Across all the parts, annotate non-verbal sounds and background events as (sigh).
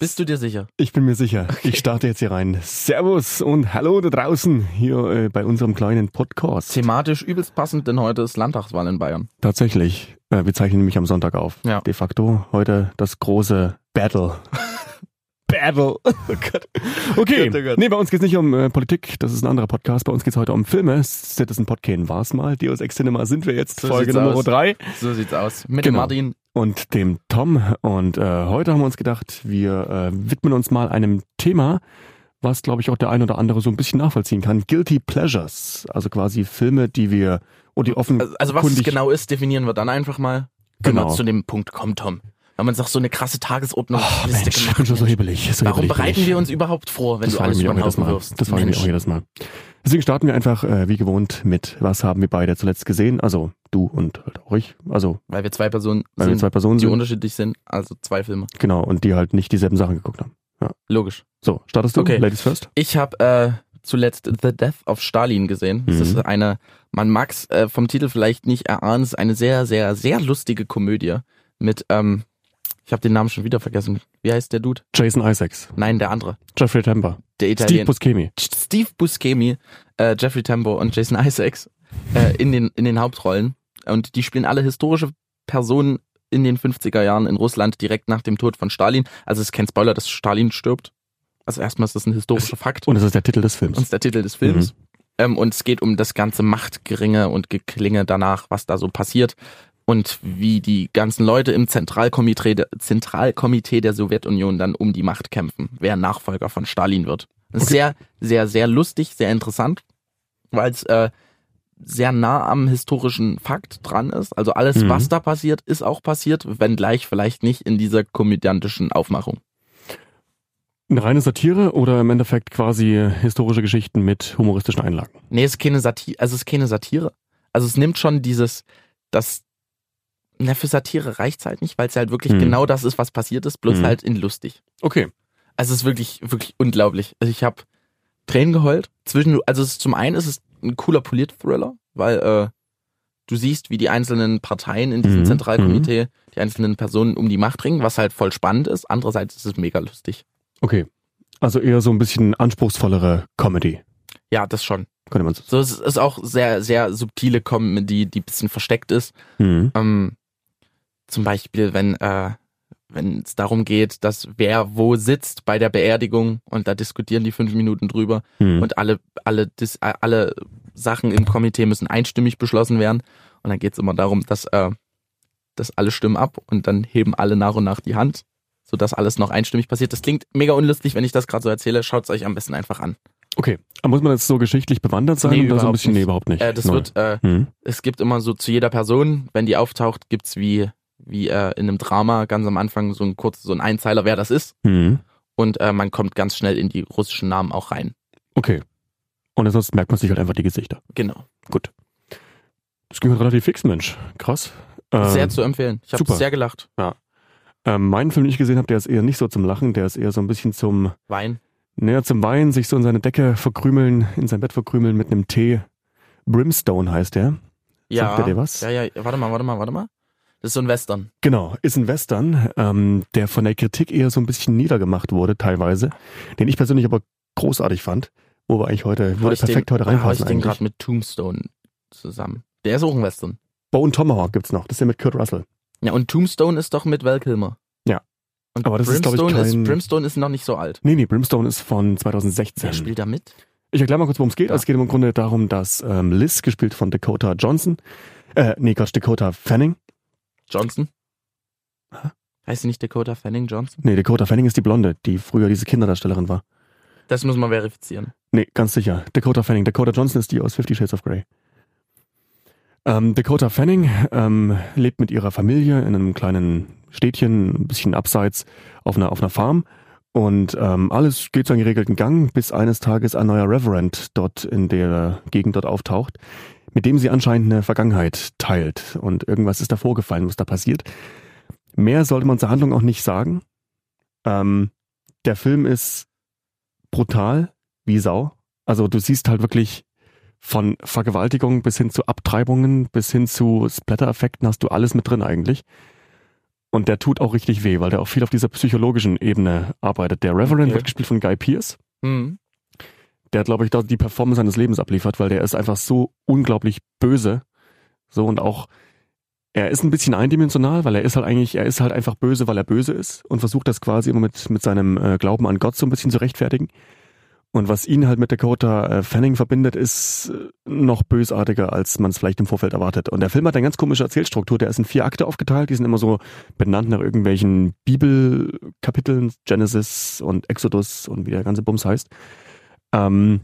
Bist du dir sicher? Ich bin mir sicher. Okay. Ich starte jetzt hier rein. Servus und hallo da draußen hier äh, bei unserem kleinen Podcast. Thematisch übelst passend, denn heute ist Landtagswahl in Bayern. Tatsächlich. Äh, wir zeichnen nämlich am Sonntag auf. Ja. De facto heute das große Battle. (laughs) Battle. Oh Gott. Okay. Gott, oh Gott. Nee, bei uns geht's nicht um äh, Politik, das ist ein anderer Podcast. Bei uns geht's heute um Filme. Citizen Podcast war's mal. Deus Ex Cinema sind wir jetzt. So Folge Nummer aus. drei. So sieht's aus. Mit genau. Martin und dem Tom. Und äh, heute haben wir uns gedacht, wir äh, widmen uns mal einem Thema, was, glaube ich, auch der ein oder andere so ein bisschen nachvollziehen kann. Guilty Pleasures. Also quasi Filme, die wir und die offen. Also, also was es genau ist, definieren wir dann einfach mal. Wenn genau. wir zu dem Punkt kommen, Tom. Wenn man sagt, so eine krasse Tagesordnung oh, Mensch, gemacht. Ich bin schon so hebelig. So Warum hebelig bereiten wir uns überhaupt vor, wenn das du alles über den Haufen wirfst? Das frage ich mich auch jedes Mal. Deswegen starten wir einfach äh, wie gewohnt mit, was haben wir beide zuletzt gesehen? Also du und halt auch ich. Also weil wir zwei Personen weil sind, wir zwei Personen die sind. unterschiedlich sind, also zwei Filme. Genau, und die halt nicht dieselben Sachen geguckt haben. Ja. Logisch. So, startest du? Okay. Ladies first? Ich habe äh, zuletzt The Death of Stalin gesehen. Das mhm. ist eine, man mag's äh, vom Titel vielleicht nicht erahnen, es ist eine sehr, sehr, sehr lustige Komödie mit ähm, ich habe den Namen schon wieder vergessen. Wie heißt der Dude? Jason Isaacs. Nein, der andere. Jeffrey Tambor. Der Italiener. Steve Buscemi. Steve Buscemi, äh, Jeffrey Tambor und Jason Isaacs äh, in, den, in den Hauptrollen. Und die spielen alle historische Personen in den 50er Jahren in Russland direkt nach dem Tod von Stalin. Also es ist kein Spoiler, dass Stalin stirbt. Also erstmal ist das ein historischer Fakt. Und das ist der Titel des Films. Und das ist der Titel des Films. Mhm. Ähm, und es geht um das ganze Machtgeringe und Geklinge danach, was da so passiert und wie die ganzen Leute im Zentralkomitee, Zentralkomitee der Sowjetunion dann um die Macht kämpfen, wer Nachfolger von Stalin wird. Okay. Sehr, sehr, sehr lustig, sehr interessant, weil es äh, sehr nah am historischen Fakt dran ist. Also alles, mhm. was da passiert, ist auch passiert, wenngleich vielleicht nicht in dieser komödiantischen Aufmachung. Eine reine Satire oder im Endeffekt quasi historische Geschichten mit humoristischen Einlagen? Nee, es ist keine Satire, also es ist keine Satire. Also es nimmt schon dieses, das na, für Satire reicht's halt nicht, weil es halt wirklich hm. genau das ist, was passiert ist, bloß hm. halt in lustig. Okay. Also es ist wirklich, wirklich unglaublich. Also ich habe Tränen geheult. Zwischen, also es ist, zum einen ist es ein cooler Polit-Thriller, weil äh, du siehst, wie die einzelnen Parteien in diesem mhm. Zentralkomitee, mhm. die einzelnen Personen um die Macht ringen, was halt voll spannend ist. Andererseits ist es mega lustig. Okay. Also eher so ein bisschen anspruchsvollere Comedy. Ja, das schon. Könnte man so. So, es ist auch sehr, sehr subtile Comedy, die bisschen versteckt ist. Mhm. Ähm, zum Beispiel, wenn äh, wenn es darum geht, dass wer wo sitzt bei der Beerdigung und da diskutieren die fünf Minuten drüber hm. und alle alle dis, alle Sachen im Komitee müssen einstimmig beschlossen werden und dann geht es immer darum, dass äh, dass alle stimmen ab und dann heben alle nach und nach die Hand, so dass alles noch einstimmig passiert. Das klingt mega unlustig, wenn ich das gerade so erzähle. Schaut es euch am besten einfach an. Okay, aber muss man jetzt so geschichtlich bewandert sein nee, oder so ein bisschen? Nicht. Nee, überhaupt nicht. Äh, das Neu. wird, äh, hm. es gibt immer so zu jeder Person, wenn die auftaucht, gibt's wie wie äh, in einem Drama ganz am Anfang so ein kurz so ein Einzeiler, wer das ist. Mhm. Und äh, man kommt ganz schnell in die russischen Namen auch rein. Okay. Und ansonsten merkt man sich halt einfach die Gesichter. Genau. Gut. Das ging halt relativ fix, Mensch. Krass. Ähm, sehr zu empfehlen. Ich habe sehr gelacht. Ja. Ähm, meinen Film, den ich gesehen habe, der ist eher nicht so zum Lachen, der ist eher so ein bisschen zum Wein. Naja, zum Weinen, sich so in seine Decke verkrümeln, in sein Bett verkrümeln mit einem Tee. Brimstone heißt der. Ja. Sagt der dir was? Ja, ja, warte mal, warte mal, warte mal. Das ist so ein Western. Genau, ist ein Western, ähm, der von der Kritik eher so ein bisschen niedergemacht wurde, teilweise. Den ich persönlich aber großartig fand, wo wir eigentlich heute, würde perfekt den, heute reinpassen. ich den gerade mit Tombstone zusammen. Der ist auch ein Western. Bone Tomahawk gibt's noch, das ist ja mit Kurt Russell. Ja, und Tombstone ist doch mit Val Kilmer. Ja. Und aber das Brimstone ist, glaube ich, kein... ist, Brimstone ist noch nicht so alt. Nee, nee, Brimstone ist von 2016. Wer spielt da mit? Ich erkläre mal kurz, worum es geht. Ja. Es geht im Grunde darum, dass ähm, Liz, gespielt von Dakota Johnson, äh, nee, Gott, Dakota Fanning. Johnson? Heißt sie nicht Dakota Fanning Johnson? Nee, Dakota Fanning ist die Blonde, die früher diese Kinderdarstellerin war. Das muss man verifizieren. Nee, ganz sicher. Dakota Fanning. Dakota Johnson ist die aus Fifty Shades of Grey. Ähm, Dakota Fanning ähm, lebt mit ihrer Familie in einem kleinen Städtchen, ein bisschen abseits, auf einer, auf einer Farm. Und ähm, alles geht seinen geregelten Gang, bis eines Tages ein neuer Reverend dort in der Gegend dort auftaucht, mit dem sie anscheinend eine Vergangenheit teilt. Und irgendwas ist da vorgefallen, was da passiert. Mehr sollte man zur Handlung auch nicht sagen. Ähm, der Film ist brutal wie Sau. Also du siehst halt wirklich von Vergewaltigung bis hin zu Abtreibungen, bis hin zu Splatter-Effekten hast du alles mit drin eigentlich. Und der tut auch richtig weh, weil der auch viel auf dieser psychologischen Ebene arbeitet. Der Reverend Okay. wird gespielt von Guy Pearce. Hm. Der, glaube ich, da die Performance seines Lebens abliefert, weil der ist einfach so unglaublich böse. So und auch, er ist ein bisschen eindimensional, weil er ist halt eigentlich, er ist halt einfach böse, weil er böse ist und versucht das quasi immer mit, mit seinem äh, Glauben an Gott so ein bisschen zu rechtfertigen. Und was ihn halt mit Dakota äh, Fanning verbindet, ist äh, noch bösartiger, als man es vielleicht im Vorfeld erwartet. Und der Film hat eine ganz komische Erzählstruktur. Der ist in vier Akte aufgeteilt. Die sind immer so benannt nach irgendwelchen Bibelkapiteln, Genesis und Exodus und wie der ganze Bums heißt. Ähm,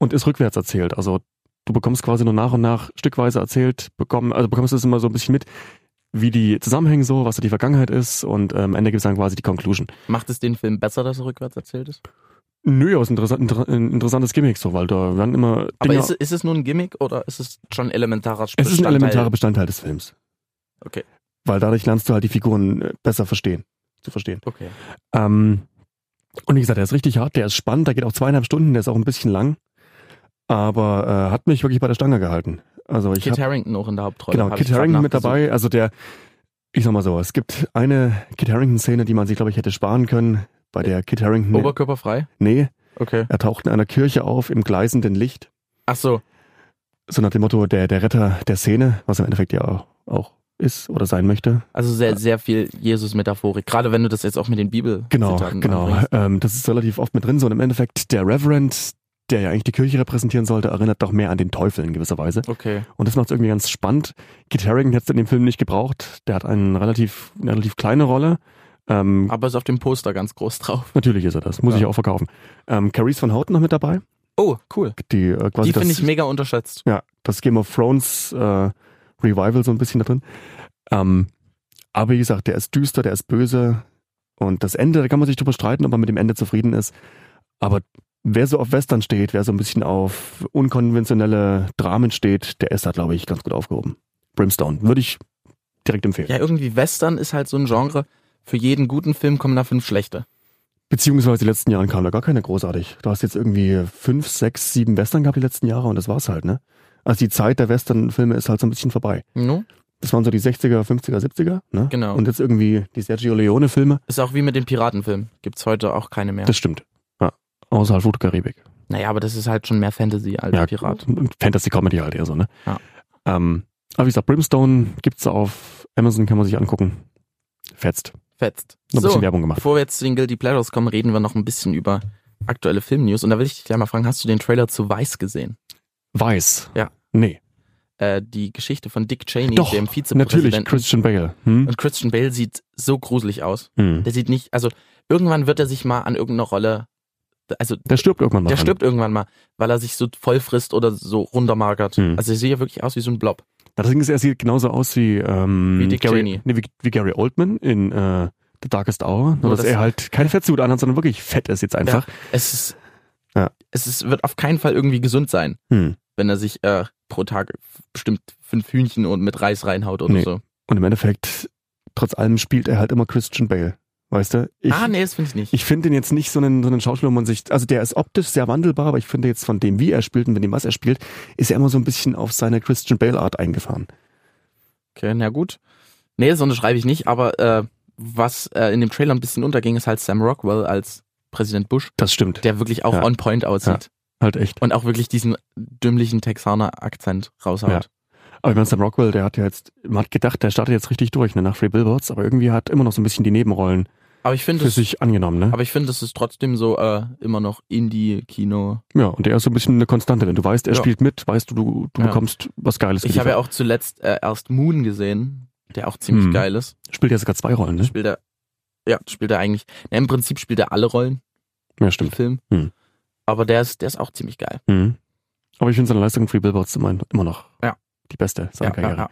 und ist rückwärts erzählt. Also du bekommst quasi nur nach und nach stückweise erzählt, bekommen, also bekommst es immer so ein bisschen mit, wie die zusammenhängen so, was so die Vergangenheit ist und ähm, am Ende gibt es dann quasi die Conclusion. Macht es den Film besser, dass er rückwärts erzählt ist? Nö, aber es ist ein interessant, inter, ein interessantes Gimmick so, weil da werden immer Aber Dinge, ist, es- ist es nur ein Gimmick oder ist es schon elementarer es ist ein Bestandteil? elementarer Bestandteil des Films. Okay. Weil dadurch lernst du halt die Figuren äh, besser verstehen, zu verstehen. Okay. Ähm, und wie gesagt, der ist richtig hart, der ist spannend, der geht auch zweieinhalb Stunden, der ist auch ein bisschen lang, aber äh, hat mich wirklich bei der Stange gehalten. Also ich Kit hab, Harrington auch in der Hauptrolle. genau, Kit Harington mit dabei, also der, ich sag mal so, es gibt eine Kit Harington-Szene, die man sich, glaube ich, hätte sparen können, bei der Kit Harington, Oberkörperfrei? nee, Okay. er taucht in einer Kirche auf im gleißenden Licht, Ach so. so nach dem Motto, der, der Retter der Szene, was im Endeffekt ja auch, auch ist oder sein möchte. Also sehr, sehr viel Jesus-Metaphorik. Gerade wenn du das jetzt auch mit den Bibel Genau, genau. Ähm, das ist relativ oft mit drin. So und im Endeffekt der Reverend, der ja eigentlich die Kirche repräsentieren sollte, erinnert doch mehr an den Teufel in gewisser Weise. Okay. Und das macht es irgendwie ganz spannend. Kit Harington hätte es in dem Film nicht gebraucht. Der hat einen relativ, eine relativ kleine Rolle. Ähm, Aber ist auf dem Poster ganz groß drauf. natürlich ist er das, muss Ja. ich auch verkaufen. Ähm, Carice van Houten noch mit dabei. Oh, cool. Die äh, Die finde ich mega unterschätzt. ja, das Game of Thrones äh, Revival so ein bisschen da drin. Ähm, aber wie gesagt, der ist düster, der ist böse. Und das Ende, da kann man sich drüber streiten, ob man mit dem Ende zufrieden ist. Aber wer so auf Western steht, wer so ein bisschen auf unkonventionelle Dramen steht, der ist da, glaube ich, ganz gut aufgehoben. Brimstone, würde ich direkt empfehlen. Ja, irgendwie Western ist halt so ein Genre. Für jeden guten Film kommen da fünf schlechte. Beziehungsweise die letzten Jahre kamen da gar keine großartig. Du hast jetzt irgendwie fünf, sechs, sieben Western gehabt die letzten Jahre und das war's halt, ne? Also die Zeit der Western-Filme ist halt so ein bisschen vorbei. No? Das waren so die 60er, 50er, 70er, ne? Genau. Und jetzt irgendwie die Sergio Leone-Filme. Ist auch wie mit den Piratenfilmen. Gibt's heute auch keine mehr. Das stimmt. Ja. Außer halt Karibik. naja, aber das ist halt schon mehr Fantasy als Ja, Pirat. Fantasy-Comedy halt eher so, ne? Ja. Ähm, aber wie gesagt, Brimstone gibt's auf Amazon, kann man sich angucken. Fetzt. Fetzt. Noch ein So, bisschen Werbung gemacht. bevor wir jetzt zu den Guilty Pleasures kommen, reden wir noch ein bisschen über aktuelle Filmnews. Und da will ich dich gleich mal fragen, hast du den Trailer zu Weiß gesehen? Weiß. Ja. Nee. Äh, die Geschichte von Dick Cheney, Doch, dem Natürlich, Vizepräsidenten. Christian Bale. Hm? Und Christian Bale sieht so gruselig aus. Hm. Der sieht nicht, also irgendwann wird er sich mal an irgendeiner Rolle, also Der stirbt irgendwann mal. der stirbt irgendwann mal, weil er sich so voll frisst oder so runtermagert. Hm. Also er sieht ja wirklich aus wie so ein Blob. Das Ding ist, er sieht genauso aus wie, ähm, Wie Dick Gary, Cheney. Nee, wie, wie Gary Oldman in äh, The Darkest Hour. Nur, Nur dass das- er halt keine Fettsuit anhat, sondern wirklich fett ist jetzt einfach. Es ist, Ja. es ist, wird auf keinen Fall irgendwie gesund sein, Hm. wenn er sich äh, pro Tag bestimmt fünf Hühnchen und mit Reis reinhaut oder Nee. so. Und im Endeffekt, trotz allem spielt er halt immer Christian Bale. Weißt du? Ich, ah, nee, das finde ich nicht. Ich finde ihn jetzt nicht so einen, so einen Schauspieler, wo man sich, also der ist optisch sehr wandelbar, aber ich finde jetzt von dem, wie er spielt und von dem, was er spielt, ist er immer so ein bisschen auf seine Christian Bale Art eingefahren. Okay, na gut. Nee, das unterschreibe ich nicht, aber äh, was äh, in dem Trailer ein bisschen unterging, ist halt Sam Rockwell als Präsident Bush, Das stimmt. der wirklich auch Ja. on point aussieht halt echt. und auch wirklich diesen dümmlichen Texaner Akzent raushaut. Ja. Aber ich meine, Sam Rockwell, der hat ja jetzt, man hat gedacht, der startet jetzt richtig durch, ne, nach Free Billboards, aber irgendwie hat immer noch so ein bisschen die Nebenrollen Aber ich finde für es, sich angenommen, ne? aber ich finde, es ist trotzdem so äh, immer noch Indie-Kino. Ja, und der ist so ein bisschen eine Konstante. Wenn du weißt, er Ja. spielt mit, weißt du, du, du Ja. bekommst was Geiles. Ich habe ja auch zuletzt äh, erst Moon gesehen, der auch ziemlich Hm. geil ist. Spielt ja sogar zwei Rollen, ne? Spielt er, ja, spielt er eigentlich. Na, Im Prinzip spielt er alle Rollen Ja, im stimmt. Film. Hm. Aber der ist, der ist auch ziemlich geil. Mhm. Aber ich finde seine Leistung in Free Billboards immer, immer noch Ja. die beste seiner Ja, Karriere. ja, ja.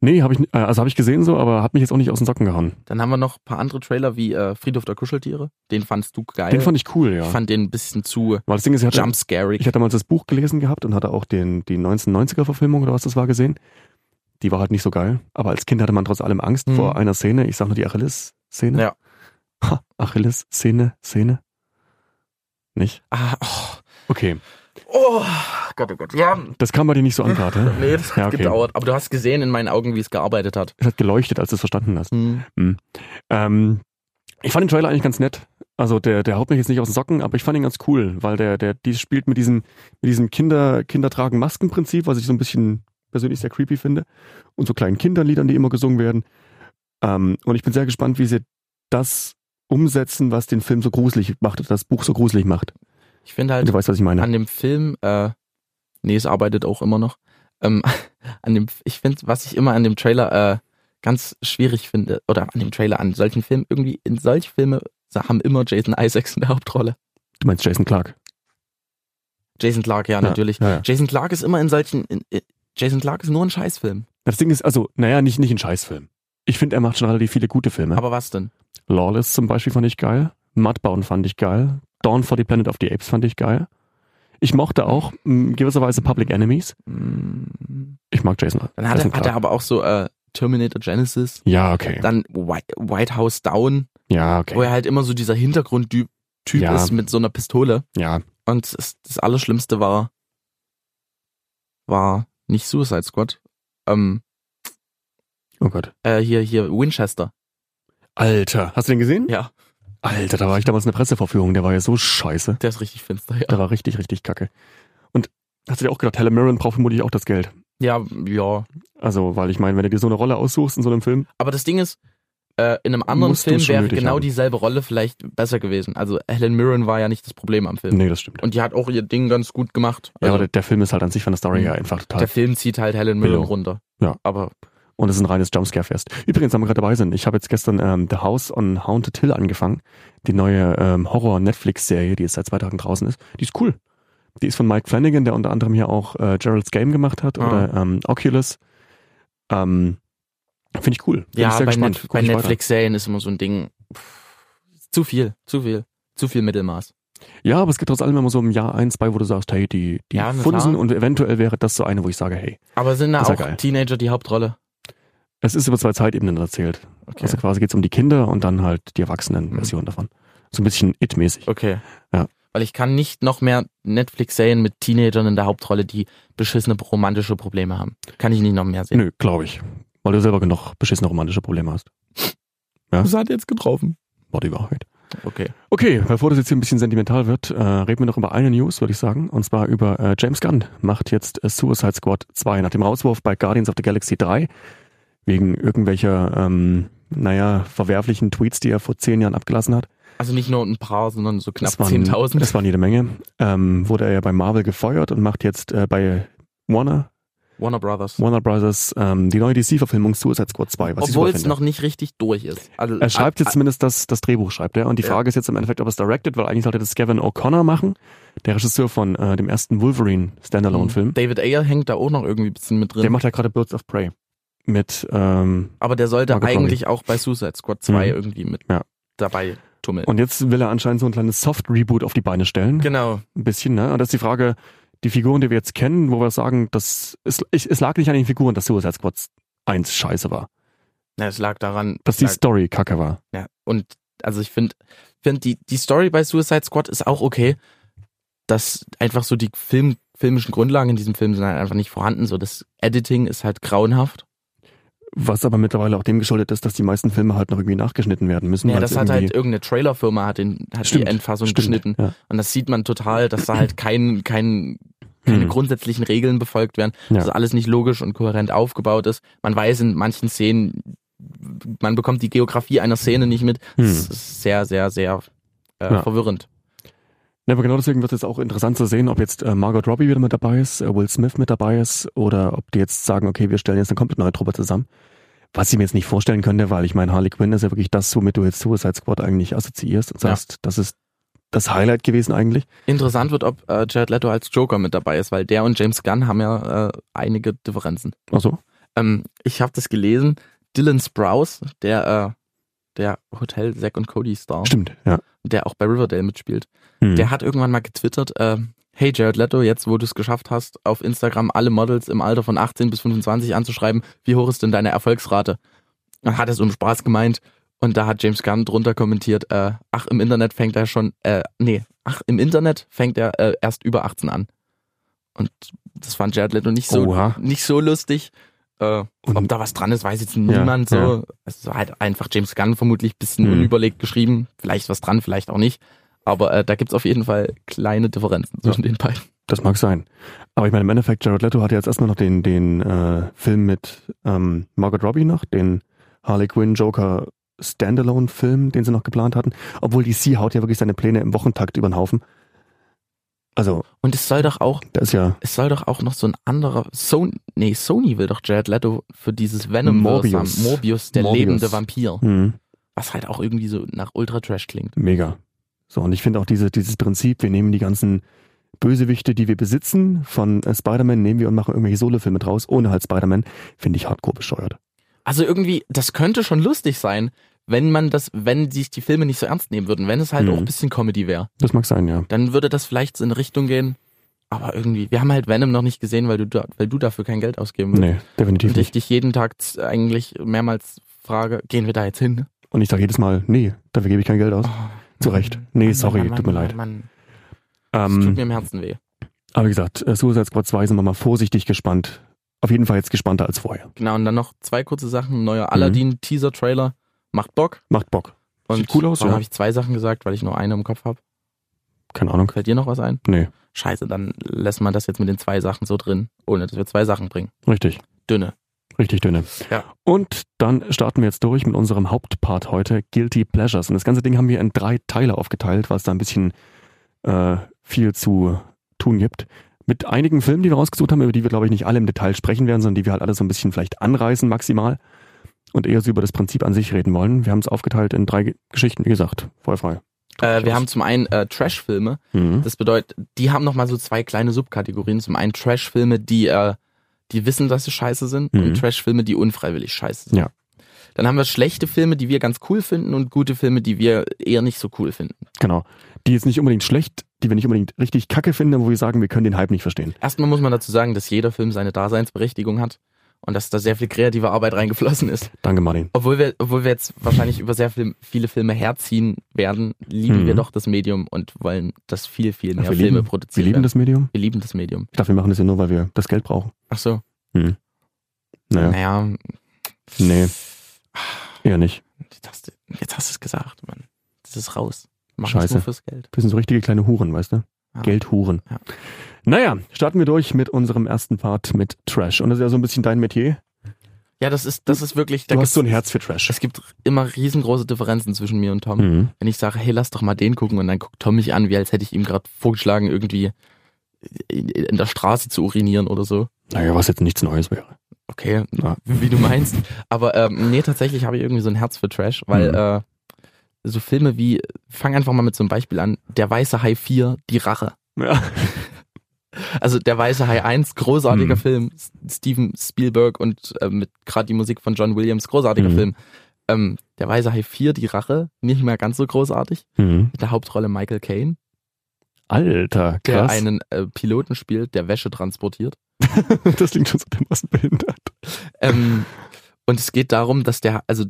Nee, habe ich, äh, also habe ich gesehen so, aber hat mich jetzt auch nicht aus den Socken gehauen. Dann haben wir noch ein paar andere Trailer wie äh, Friedhof der Kuscheltiere. Den fandst du geil. Den fand ich cool, ja. Ich fand den ein bisschen zu Weil das Ding ist, ich hatte, jumpscary. ich hatte damals das Buch gelesen gehabt und hatte auch den, die 1990er-Verfilmung oder was das war gesehen. Die war halt nicht so geil. Aber als Kind hatte man trotz allem Angst Mhm. vor einer Szene. Ich sag nur die Achilles-Szene. Ja. Ha, Achilles-Szene, Szene. Nicht? Ah, oh, Okay. oh, Gott, oh Gott. Ja, Das kam bei dir nicht so an gerade. (laughs) nee, das hat Ja, okay. gedauert. Aber du hast gesehen in meinen Augen, wie es gearbeitet hat. Es hat geleuchtet, als du es verstanden hast. Hm. Ähm, ich fand den Trailer eigentlich ganz nett. Also der, der haut mich jetzt nicht aus den Socken, aber ich fand ihn ganz cool, weil der, der, die spielt mit diesem, mit diesem Kinder, Kinder tragen Masken-Prinzip, was ich so ein bisschen persönlich sehr creepy finde. Und so kleinen Kinderliedern, die immer gesungen werden. Ähm, und ich bin sehr gespannt, wie sie das umsetzen, was den Film so gruselig macht, das Buch so gruselig macht. Ich finde halt du weißt, was ich meine. an dem Film, äh, nee, es arbeitet auch immer noch. Ähm, (laughs) an dem, ich finde, was ich immer an dem Trailer äh, ganz schwierig finde, oder an dem Trailer, an solchen Filmen, irgendwie in solche Filme haben immer Jason Isaacs in der Hauptrolle. Du meinst Jason Clark. Jason Clark, ja, natürlich. Ja, ja. Jason Clark ist immer in solchen, in, in, Jason Clark ist nur ein Scheißfilm. Das Ding ist, also, naja, nicht, nicht ein Scheißfilm. Ich finde, er macht schon relativ viele gute Filme. Aber was denn? Lawless zum Beispiel fand ich geil. Mudbound fand ich geil. Dawn for the Planet of the Apes fand ich geil. Ich mochte auch in gewisser Weise Public Enemies. Hm, Ich mag Jason. Dann hat Jason er, hat er aber auch so äh, Terminator Genesis, ja, okay. dann White, White House Down, Ja, wo okay. er halt immer so dieser Hintergrundtyp Typ Ja. ist mit so einer Pistole. Ja, Und das, das Allerschlimmste war, war nicht Suicide Squad, ähm, oh Gott. äh, hier, hier, Winchester. Alter, hast du den gesehen? Ja, Alter, da war ich damals in der Pressevorführung, der war ja so scheiße. der ist richtig finster, ja. Der war richtig, richtig kacke. Und hast du dir auch gedacht, Helen Mirren braucht vermutlich auch das Geld. Ja, ja. Also, weil ich meine, wenn du dir so eine Rolle aussuchst in so einem Film, Aber das Ding ist, äh, in einem anderen Film wäre genau haben. dieselbe Rolle vielleicht besser gewesen. Also Helen Mirren war ja nicht das Problem am Film. nee, das stimmt. Und die hat auch ihr Ding ganz gut gemacht. ja, Also, aber der, der Film ist halt an sich von der Story Mhm. her einfach total der Film zieht halt Helen Mirren Billo. runter. Ja. Aber Und es ist ein reines Jumpscare-Fest. Übrigens, wenn wir gerade dabei sind, ich habe jetzt gestern ähm, The House on Haunted Hill angefangen. Die neue ähm, Horror-Netflix-Serie, die jetzt seit zwei Tagen draußen ist. Die ist cool. Die ist von Mike Flanagan, der unter anderem hier auch äh, Gerald's Game gemacht hat Ah. oder ähm, Oculus. Ähm, Finde ich cool. Bin ja, ich bei, gespannt. Net Guck bei. Netflix-Serien ist immer so ein Ding. pff, Zu viel, zu viel. Zu viel Mittelmaß. Ja, aber es gibt trotz allem immer so im Jahr ein, zwei, wo du sagst, hey, die, die Ja, klar. und eventuell wäre das so eine, wo ich sage, hey, Aber sind da auch geil. Teenager die Hauptrolle? Es ist über zwei Zeitebenen erzählt. Okay. Also quasi geht's um die Kinder und dann halt die Erwachsenen-Version davon. So ein bisschen It-mäßig. Okay. Ja. Weil ich kann nicht noch mehr Netflix-Serien mit Teenagern in der Hauptrolle, die beschissene romantische Probleme haben. Kann ich nicht noch mehr sehen. Nö, glaube ich. Weil du selber genug beschissene romantische Probleme hast. Ja. Das hat jetzt getroffen. War die Wahrheit. Okay. Okay, bevor das jetzt hier ein bisschen sentimental wird, äh, reden wir noch über eine News, würde ich sagen. Und zwar über äh, James Gunn macht jetzt äh, Suicide Squad 2 nach dem Rauswurf bei Guardians of the Galaxy 3. Wegen irgendwelcher, ähm, naja, verwerflichen Tweets, die er vor zehn Jahren abgelassen hat. Also nicht nur ein paar, sondern so knapp Das waren- 10.000. Das waren jede Menge. Ähm, wurde er ja bei Marvel gefeuert und macht jetzt äh, bei Warner, Warner Brothers. Warner Brothers ähm, die neue DC-Verfilmung Suicide Squad 2, was Obwohl es noch nicht richtig durch ist. Also, Er schreibt jetzt ah, zumindest das, das Drehbuch, schreibt er. Und die Ja. Frage ist jetzt im Endeffekt, ob es directed, weil eigentlich sollte das Gavin O'Connor machen, der Regisseur von äh, dem ersten Wolverine Standalone-Film. David Ayer hängt da auch noch irgendwie ein bisschen mit drin. Der macht ja gerade Birds of Prey. Mit, ähm, aber der sollte Margot eigentlich auch bei Suicide Squad 2 Mhm. irgendwie mit Ja. dabei tummeln. und jetzt will er anscheinend so ein kleines Soft-Reboot auf die Beine stellen. genau. Ein bisschen, ne? Und das ist die Frage, die Figuren, die wir jetzt kennen, wo wir sagen, dass es, ich, es lag nicht an den Figuren, dass Suicide Squad 1 scheiße war. Ja, es lag daran. Dass die lag, Story kacke war. ja. Und also ich finde, find die, die Story bei Suicide Squad ist auch okay. Dass einfach so die Film, filmischen Grundlagen in diesem Film sind halt einfach nicht vorhanden. So das Editing ist halt grauenhaft. Was aber mittlerweile auch dem geschuldet ist, dass die meisten Filme halt noch irgendwie nachgeschnitten werden müssen. Ja, das hat halt irgendeine Trailerfirma hat, den, hat Stimmt, die Endfassung stimmt, geschnitten. Ja. Und das sieht man total, dass da halt kein, kein, keine Hm. grundsätzlichen Regeln befolgt werden, Ja. dass alles nicht logisch und kohärent aufgebaut ist. Man weiß in manchen Szenen, man bekommt die Geografie einer Szene nicht mit. Hm. Das ist sehr, sehr, sehr äh, Ja. verwirrend. Ja, aber genau deswegen wird es jetzt auch interessant zu sehen, ob jetzt äh, Margot Robbie wieder mit dabei ist, äh, Will Smith mit dabei ist oder ob die jetzt sagen, okay, wir stellen jetzt eine komplett neue Truppe zusammen. Was ich mir jetzt nicht vorstellen könnte, weil ich meine, Harley Quinn ist ja wirklich das, womit du jetzt Suicide Squad eigentlich assoziierst und Ja. sagst, das ist das Highlight gewesen eigentlich. Interessant wird, ob äh, Jared Leto als Joker mit dabei ist, weil der und James Gunn haben ja äh, einige Differenzen. Also, Ähm, ich habe das gelesen. Dylan Sprouse, der, äh, der Hotel Zack und Cody Star, stimmt, ja. der auch bei Riverdale mitspielt, Hm. der hat irgendwann mal getwittert, äh, hey Jared Leto, jetzt wo du es geschafft hast, auf Instagram alle Models im Alter von 18 bis 25 anzuschreiben, wie hoch ist denn deine Erfolgsrate? Und hat es um Spaß gemeint und da hat James Gunn drunter kommentiert, äh, ach im Internet fängt er schon, äh, nee, ach im Internet fängt er äh, erst über 18 an. Und das fand Jared Leto nicht so, Oha. nicht so lustig. Äh, ob Und- da was dran ist, weiß jetzt niemand so. ja. Es war halt einfach James Gunn vermutlich ein bisschen Mhm. unüberlegt geschrieben. Vielleicht was dran, vielleicht auch nicht. Aber äh, da gibt's auf jeden Fall kleine Differenzen zwischen den beiden. Das mag sein. Aber ich meine, im Endeffekt, Jared Leto hat ja jetzt erstmal noch den, den äh, Film mit ähm, Margot Robbie noch, den Harley Quinn Joker Standalone-Film, den sie noch geplant hatten. Obwohl DC haut ja wirklich seine Pläne im Wochentakt über den Haufen. Also, Und es soll doch auch, da ist ja es soll doch auch noch so ein anderer Sony, nee, Sony will doch Jared Leto für dieses Venom Morbius. Morbius, der Morbius. lebende Vampir. hm, Was halt auch irgendwie so nach Ultra Trash klingt. mega. So, und ich finde auch diese, dieses Prinzip, wir nehmen die ganzen Bösewichte, die wir besitzen, von äh, Spider-Man nehmen wir und machen irgendwelche Solo-Filme draus, ohne halt Spider-Man, finde ich hardcore bescheuert. Also irgendwie, das könnte schon lustig sein, wenn man das, wenn sich die Filme nicht so ernst nehmen würden, wenn es halt Mhm. auch ein bisschen Comedy wäre. Das mag sein, ja. Dann würde das vielleicht so in eine Richtung gehen. Aber irgendwie, wir haben halt Venom noch nicht gesehen, weil du, weil du dafür kein Geld ausgeben willst. Nee, definitiv Und ich nicht. dich jeden Tag eigentlich mehrmals frage, gehen wir da jetzt hin? Und ich sage jedes Mal, nee, dafür gebe ich kein Geld aus. Oh, Zu Recht. Nee, sorry, tut mir leid. Mann, das tut Ähm, mir im Herzen weh. aber wie gesagt, äh, Suicide Squad 2 sind wir mal vorsichtig gespannt. Auf jeden Fall jetzt gespannter als vorher. Genau, und dann noch zwei kurze Sachen. Mhm. Neuer Aladdin-Teaser-Trailer. Macht Bock. Macht Bock. Und Sieht cool aus, warum ja. habe ich zwei Sachen gesagt, weil ich nur eine im Kopf habe? Keine Ahnung. Fällt dir noch was ein? Nee, Scheiße, dann lässt man das jetzt mit den zwei Sachen so drin, ohne dass wir zwei Sachen bringen. richtig. Dünne. Richtig dünne. Ja. Und dann starten wir jetzt durch mit unserem Hauptpart heute, Guilty Pleasures. Und das ganze Ding haben wir in drei Teile aufgeteilt, was da ein bisschen äh, viel zu tun gibt. Mit einigen Filmen, die wir rausgesucht haben, über die wir, glaube ich, nicht alle im Detail sprechen werden, sondern die wir halt alle so ein bisschen vielleicht anreißen maximal und eher so über das Prinzip an sich reden wollen. Wir haben es aufgeteilt in drei Ge- Geschichten, wie gesagt, voll frei. Äh, wir haben zum einen äh, Trash-Filme. Mhm. Das bedeutet, die haben nochmal so zwei kleine Subkategorien. Zum einen Trash-Filme, die, äh, die wissen, dass sie scheiße sind Mhm. und Trash-Filme, die unfreiwillig scheiße sind. Ja. Dann haben wir schlechte Filme, die wir ganz cool finden und gute Filme, die wir eher nicht so cool finden. Genau. Die jetzt nicht unbedingt schlecht, die wir nicht unbedingt richtig kacke finden, wo wir sagen, wir können den Hype nicht verstehen. Erstmal muss man dazu sagen, dass jeder Film seine Daseinsberechtigung hat und dass da sehr viel kreative Arbeit reingeflossen ist. Danke, Martin. Obwohl wir, obwohl wir jetzt wahrscheinlich über sehr viel, viele Filme herziehen werden, lieben Mhm. wir doch das Medium und wollen, dass viel, viel mehr Ach, Filme lieben- produziert Wir lieben das Medium. Wir lieben das Medium. Ich dachte, wir machen das ja nur, weil wir das Geld brauchen. Ach so. Naja, Naja, nee, eher nicht. jetzt hast du, jetzt hast du es gesagt, Mann. Das ist raus. Mach Scheiße. nur fürs Geld. Wir sind so richtige kleine Huren, weißt du? Ja. Geldhuren. Ja. Naja, starten wir durch mit unserem ersten Part mit Trash. Und das ist ja so ein bisschen dein Metier. Ja, das ist, das ist wirklich, da Du hast so ein Herz für Trash. es gibt immer riesengroße Differenzen zwischen mir und Tom. Mhm. Wenn ich sage, hey, lass doch mal den gucken und dann guckt Tom mich an, wie als hätte ich ihm gerade vorgeschlagen, irgendwie in der Straße zu urinieren oder so. Naja, was jetzt nichts Neues wäre. Okay, Ja. wie du meinst. Aber ähm, nee, tatsächlich habe ich irgendwie so ein Herz für Trash, weil Mhm. äh, so Filme wie, fang einfach mal mit so einem Beispiel an, Der Weiße Hai 4, Die Rache. Ja. (laughs) Also Der Weiße Hai 1, großartiger Mhm. Film, Steven Spielberg und äh, mit gerade die Musik von John Williams, großartiger Mhm. Film. Ähm, Der Weiße Hai 4, Die Rache, nicht mehr ganz so großartig. Mhm. Mit der Hauptrolle Michael Caine, Alter, der krass. einen äh, Piloten spielt, der Wäsche transportiert. (laughs) das klingt schon so dermaßen behindert. Ähm, und es geht darum, dass der, also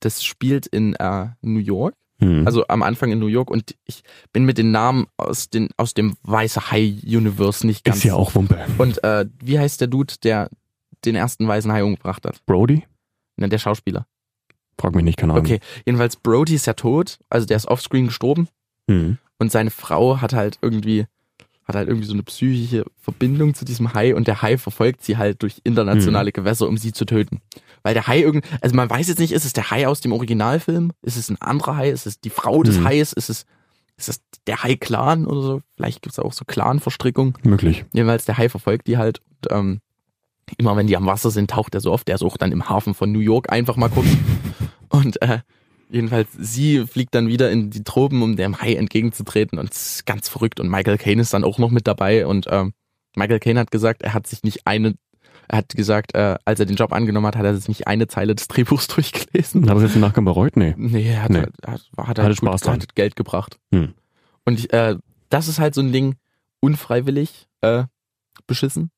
das spielt in äh, New York, Mhm. also am Anfang in New York und ich bin mit den Namen aus, den, aus dem Weiße Hai Universe nicht ganz. ist ja auch Wumpe. Und äh, wie heißt der Dude, der den ersten Weißen Hai umgebracht hat? Brody? Ne, der Schauspieler. Frag mich nicht, keine Ahnung. Okay, jedenfalls Brody ist ja tot, also der ist offscreen gestorben Mhm. und seine Frau hat halt irgendwie hat halt irgendwie so eine psychische Verbindung zu diesem Hai und der Hai verfolgt sie halt durch internationale Gewässer, um sie zu töten. Weil der Hai irgend, also man weiß jetzt nicht, ist es der Hai aus dem Originalfilm? Ist es ein anderer Hai? Ist es die Frau des Mhm. Hais? Ist es, ist es der Hai-Clan oder so? Vielleicht gibt's auch so Clan-Verstrickung. Möglich. Jedenfalls der Hai verfolgt die halt und ähm, immer wenn die am Wasser sind, taucht er so oft. Der ist auch dann im Hafen von New York einfach mal kurz. (laughs) Und äh, jedenfalls sie fliegt dann wieder in die Tropen, um dem Hai entgegenzutreten und es ist ganz verrückt. Und Michael Caine ist dann auch noch mit dabei und ähm, Michael Caine hat gesagt, er hat sich nicht eine er hat gesagt, äh, als er den Job angenommen hat, hat er sich nicht eine Zeile des Drehbuchs (laughs) durchgelesen. Hat er jetzt im Nachgang bereut? Nee. Nee, er hat, Nee. Hat, hat, hat, halt Spaß gut, dran. hat Geld gebracht. Hm. Und ich, äh, das ist halt so ein Ding, unfreiwillig äh, beschissen,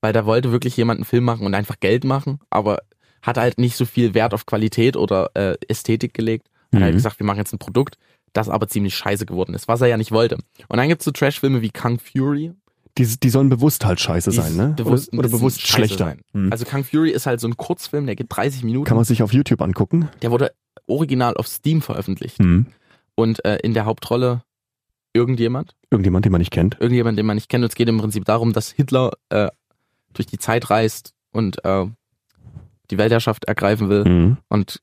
weil da wollte wirklich jemand einen Film machen und einfach Geld machen, aber hat halt nicht so viel Wert auf Qualität oder äh, Ästhetik gelegt. Hat halt Mhm. gesagt, wir machen jetzt ein Produkt, das aber ziemlich scheiße geworden ist, was er ja nicht wollte. Und dann gibt's so Trash-Filme wie Kung Fury. Die, die sollen bewusst halt scheiße Die sein, ne? bewusst oder, oder bewusst schlechter. sein. Hm. Also Kung Fury ist halt so ein Kurzfilm, der geht 30 Minuten. Kann man sich auf YouTube angucken. der wurde original auf Steam veröffentlicht. Hm. Und äh, in der Hauptrolle irgendjemand, Irgendjemand, den man nicht kennt. irgendjemand, den man nicht kennt. Und es geht im Prinzip darum, dass Hitler äh, durch die Zeit reist und äh, die Weltherrschaft ergreifen will. Hm. Und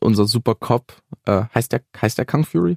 unser Super Cop, äh, heißt der, heißt der Kung Fury?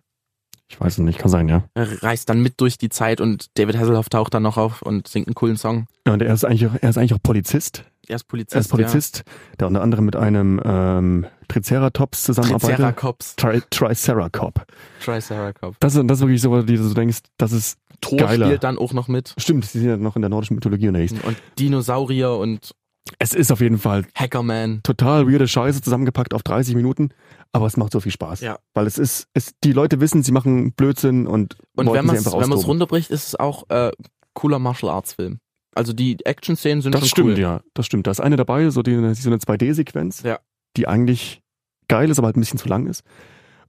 Ich weiß es nicht, kann sein, ja. Er reist dann mit durch die Zeit und David Hasselhoff taucht dann noch auf und singt einen coolen Song. ja und er ist eigentlich auch, er ist eigentlich auch Polizist. Er ist Polizist. Er ist Polizist, der unter anderem mit einem ähm, Triceratops Ja. zusammenarbeitet. Triceratops. Tri Triceracop. Triceratops. Das ist, das ist wirklich so, wo du so denkst, das ist Thor geiler. spielt dann auch noch mit. Stimmt, sie sind ja noch in der nordischen Mythologie unterwegs. Und Dinosaurier und Es ist auf jeden Fall Hackerman. total weirde Scheiße zusammengepackt auf 30 Minuten, aber es macht so viel Spaß. Ja. Weil es ist, es, die Leute wissen, sie machen Blödsinn und, Und wenn man es runterbricht, ist es auch äh, cooler Martial Arts Film. Also die Action-Szenen sind Das schon stimmt, cool. ja. Das stimmt. Da ist eine dabei, so, die, so eine 2D-Sequenz, Ja. die eigentlich geil ist, aber halt ein bisschen zu lang ist.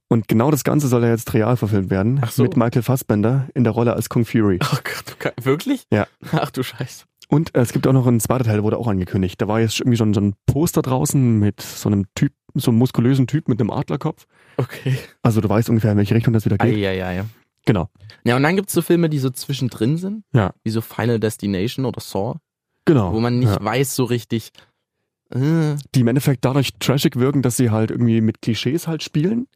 Und genau das Ganze soll ja jetzt real verfilmt werden. Ach so. Mit Michael Fassbender in der Rolle als Kung Fury. Oh Gott, wirklich? Ja. Ach du Scheiße. Und äh, es gibt auch noch ein zweiter Teil, wurde auch angekündigt. Da war jetzt irgendwie schon so ein Poster draußen mit so einem Typ, so einem muskulösen Typ mit einem Adlerkopf. Okay. Also du weißt ungefähr, in welche Richtung das wieder geht. Eieiei. Genau. Ja, und dann gibt's so Filme, die so zwischendrin sind. Ja. Wie so Final Destination oder Saw, Genau. wo man nicht ja. weiß so richtig. Äh, Die im Endeffekt dadurch trashig wirken, dass sie halt irgendwie mit Klischees halt spielen.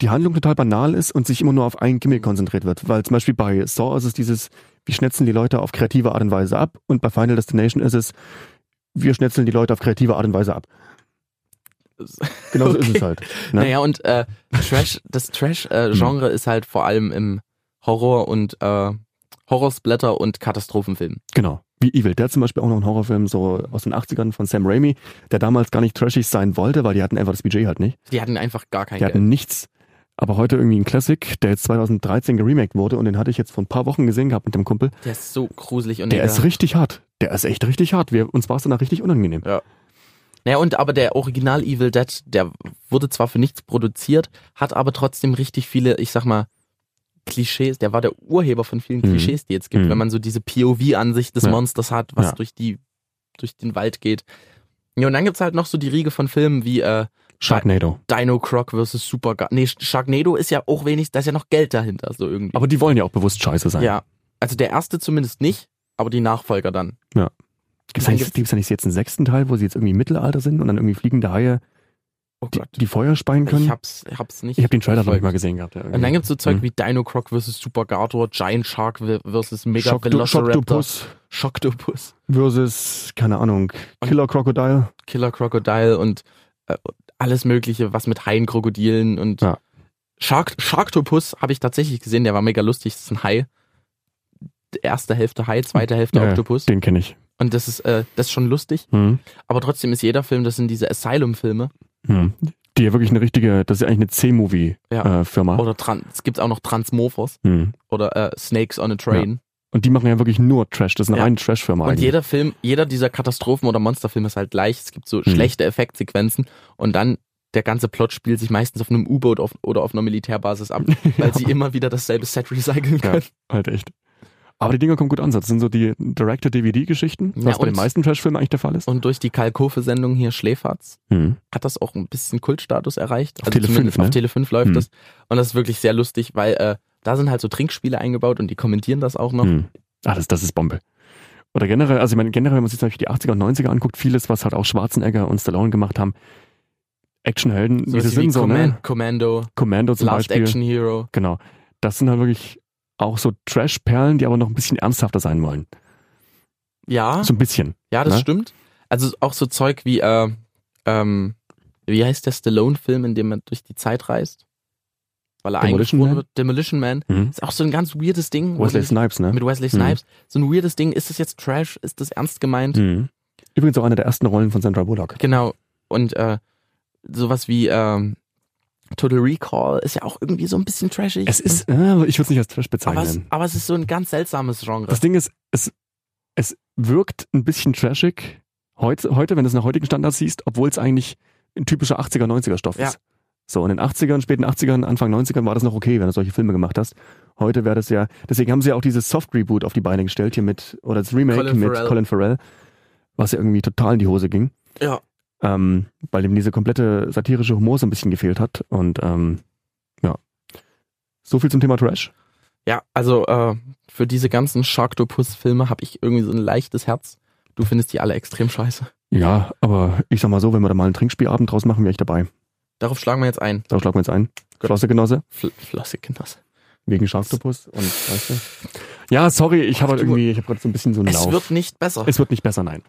Die Handlung total banal ist und sich immer nur auf ein Gimmick konzentriert wird. Weil zum Beispiel bei Saw ist es dieses, wir schnetzeln die Leute auf kreative Art und Weise ab und bei Final Destination ist es, wir schnetzeln die Leute auf kreative Art und Weise ab. (laughs) Genau so ist Okay. es halt. Ne? Naja, und äh, Trash, das Trash-Genre ist halt vor allem im Horror- und äh, Horrorsplatter und Katastrophenfilm. Genau. Wie Evil Dead zum Beispiel auch noch ein Horrorfilm so aus den 80ern von Sam Raimi, der damals gar nicht trashig sein wollte, weil die hatten einfach das Budget halt nicht. Die hatten einfach gar kein Die Geld. hatten nichts. Aber heute irgendwie ein Classic, der jetzt 2013 geremaked wurde und den hatte ich jetzt vor ein paar Wochen gesehen gehabt mit dem Kumpel. Der ist so gruselig und Der ist richtig hart. Der ist echt richtig hart. Wir, uns war es danach richtig unangenehm. Naja, und aber der Original Evil Dead, der wurde zwar für nichts produziert, hat aber trotzdem richtig viele, ich sag mal, Klischees. Der war der Urheber von vielen Mhm. Klischees, die jetzt gibt, Mhm. wenn man so diese POV-Ansicht des Ja. Monsters hat, was Ja. durch die, durch den Wald geht. Ja, und dann gibt's halt noch so die Riege von Filmen wie äh, Sharknado. Dino Croc vs. Super Nee, Sharknado ist ja auch wenig, da ist ja noch Geld dahinter, so irgendwie. Aber die wollen ja auch bewusst scheiße sein. ja. Also der erste zumindest nicht, aber die Nachfolger dann. Gibt's da Dann nicht, gibt's- nicht jetzt einen sechsten Teil, wo sie jetzt irgendwie im Mittelalter sind und dann irgendwie fliegende Haie Oh die, die Feuer speien können? Ich hab's, hab's nicht. ich habe den Trailer noch nicht mal gesehen gehabt. Ja, Und dann gibt's so Zeug Mhm. wie Dino Croc vs. Super Gator, Giant Shark vs. Mega Shock, Velociraptor, Shocktopus Shocktopus, versus, keine Ahnung, Killer Crocodile. Killer Crocodile und äh, alles mögliche, was mit Haien, Krokodilen und Ja. Shark, Sharktopus habe ich tatsächlich gesehen, der war mega lustig, das ist ein Hai. Erste Hälfte Hai, zweite Hälfte Ja, Oktopus. Den kenne ich. Und das ist, äh, das ist schon lustig. Hm. Aber trotzdem ist jeder Film, das sind diese Asylum-Filme. Hm. Die ja wirklich eine richtige, das ist ja eigentlich eine Ja. C-Movie-Firma. Oder es gibt auch noch Transmorphos hm. oder äh, Snakes on a Train. Und die machen ja wirklich nur Trash. Das ist eine Ja. reine Trash-Firma Und eigentlich. jeder Film, jeder dieser Katastrophen- oder Monsterfilme ist halt gleich. Es gibt so Mhm. schlechte Effektsequenzen und dann der ganze Plot spielt sich meistens auf einem U-Boot oder auf einer Militärbasis ab, (laughs) weil sie immer wieder dasselbe Set recyceln Ja. können. Halt echt. Aber die Dinger kommen gut an. Das sind so die Director-DVD-Geschichten, was Ja, bei den meisten Trash-Filmen eigentlich der Fall ist. Und durch die Kalkofe-Sendung hier Schläferz Hm. hat das auch ein bisschen Kultstatus erreicht. Auf Tele 5, zumindest ne? auf Tele 5 läuft Mhm. das. Und das ist wirklich sehr lustig, weil äh, da sind halt so Trinkspiele eingebaut und die kommentieren das auch noch. Hm. Ah, das, das ist Bombe. Oder generell, also ich meine, generell, wenn man sich zum Beispiel die 80er und 90er anguckt, vieles, was halt auch Schwarzenegger und Stallone gemacht haben, Actionhelden, So wie sie sind, so, Command ne? Commando, Commando zum Last Beispiel. Action Hero. Genau. Das sind halt wirklich auch so Trash-Perlen, die aber noch ein bisschen ernsthafter sein wollen. Ja, So ein bisschen. ja, das ne? stimmt. Also auch so Zeug wie, äh, ähm, wie heißt der Stallone-Film, in dem man durch die Zeit reist? Weil er Demolition Man? wird. Demolition Man. Mhm. Ist auch so ein ganz weirdes Ding. Wesley Snipes, ne? Mit Wesley Snipes. So ein weirdes Ding. Ist das jetzt Trash? Ist das ernst gemeint? Mhm. Übrigens auch eine der ersten Rollen von Sandra Bullock. Genau. Und äh, sowas wie ähm, Total Recall ist ja auch irgendwie so ein bisschen trashig. Es ist, äh, ich würde es nicht als Trash aber es, bezeichnen. aber es ist so ein ganz seltsames Genre. Das Ding ist, es, es wirkt ein bisschen trashig heute, heute, wenn du es nach heutigen Standards siehst, obwohl es eigentlich ein typischer 80er, 90er Stoff Ja. So, in den 80ern, späten 80ern, Anfang 90ern war das noch okay, wenn du solche Filme gemacht hast. Heute wäre das ja, deswegen haben sie ja auch dieses Soft-Reboot auf die Beine gestellt hier mit, oder das Remake Colin mit Farrell. Colin Farrell, was ja irgendwie total in die Hose ging, Ja. ähm, weil ihm diese komplette satirische Humor so ein bisschen gefehlt hat und ähm, ja. So viel zum Thema Trash. Ja, also äh, für diese ganzen Sharktopus-Filme habe ich irgendwie so ein leichtes Herz. Du findest die alle extrem scheiße. Ja, aber ich sag mal so, wenn wir da mal einen Trinkspielabend draus machen, wäre ich dabei. Darauf schlagen wir jetzt ein. Da schlagen wir jetzt ein. Gut. Flossegenosse, Fl Flossigenosse. wegen Sharktopus und weißt du. Ja, sorry, ich habe halt irgendwie, ich habe gerade so ein bisschen so einen Es Lauf. wird nicht besser. es wird nicht besser, nein.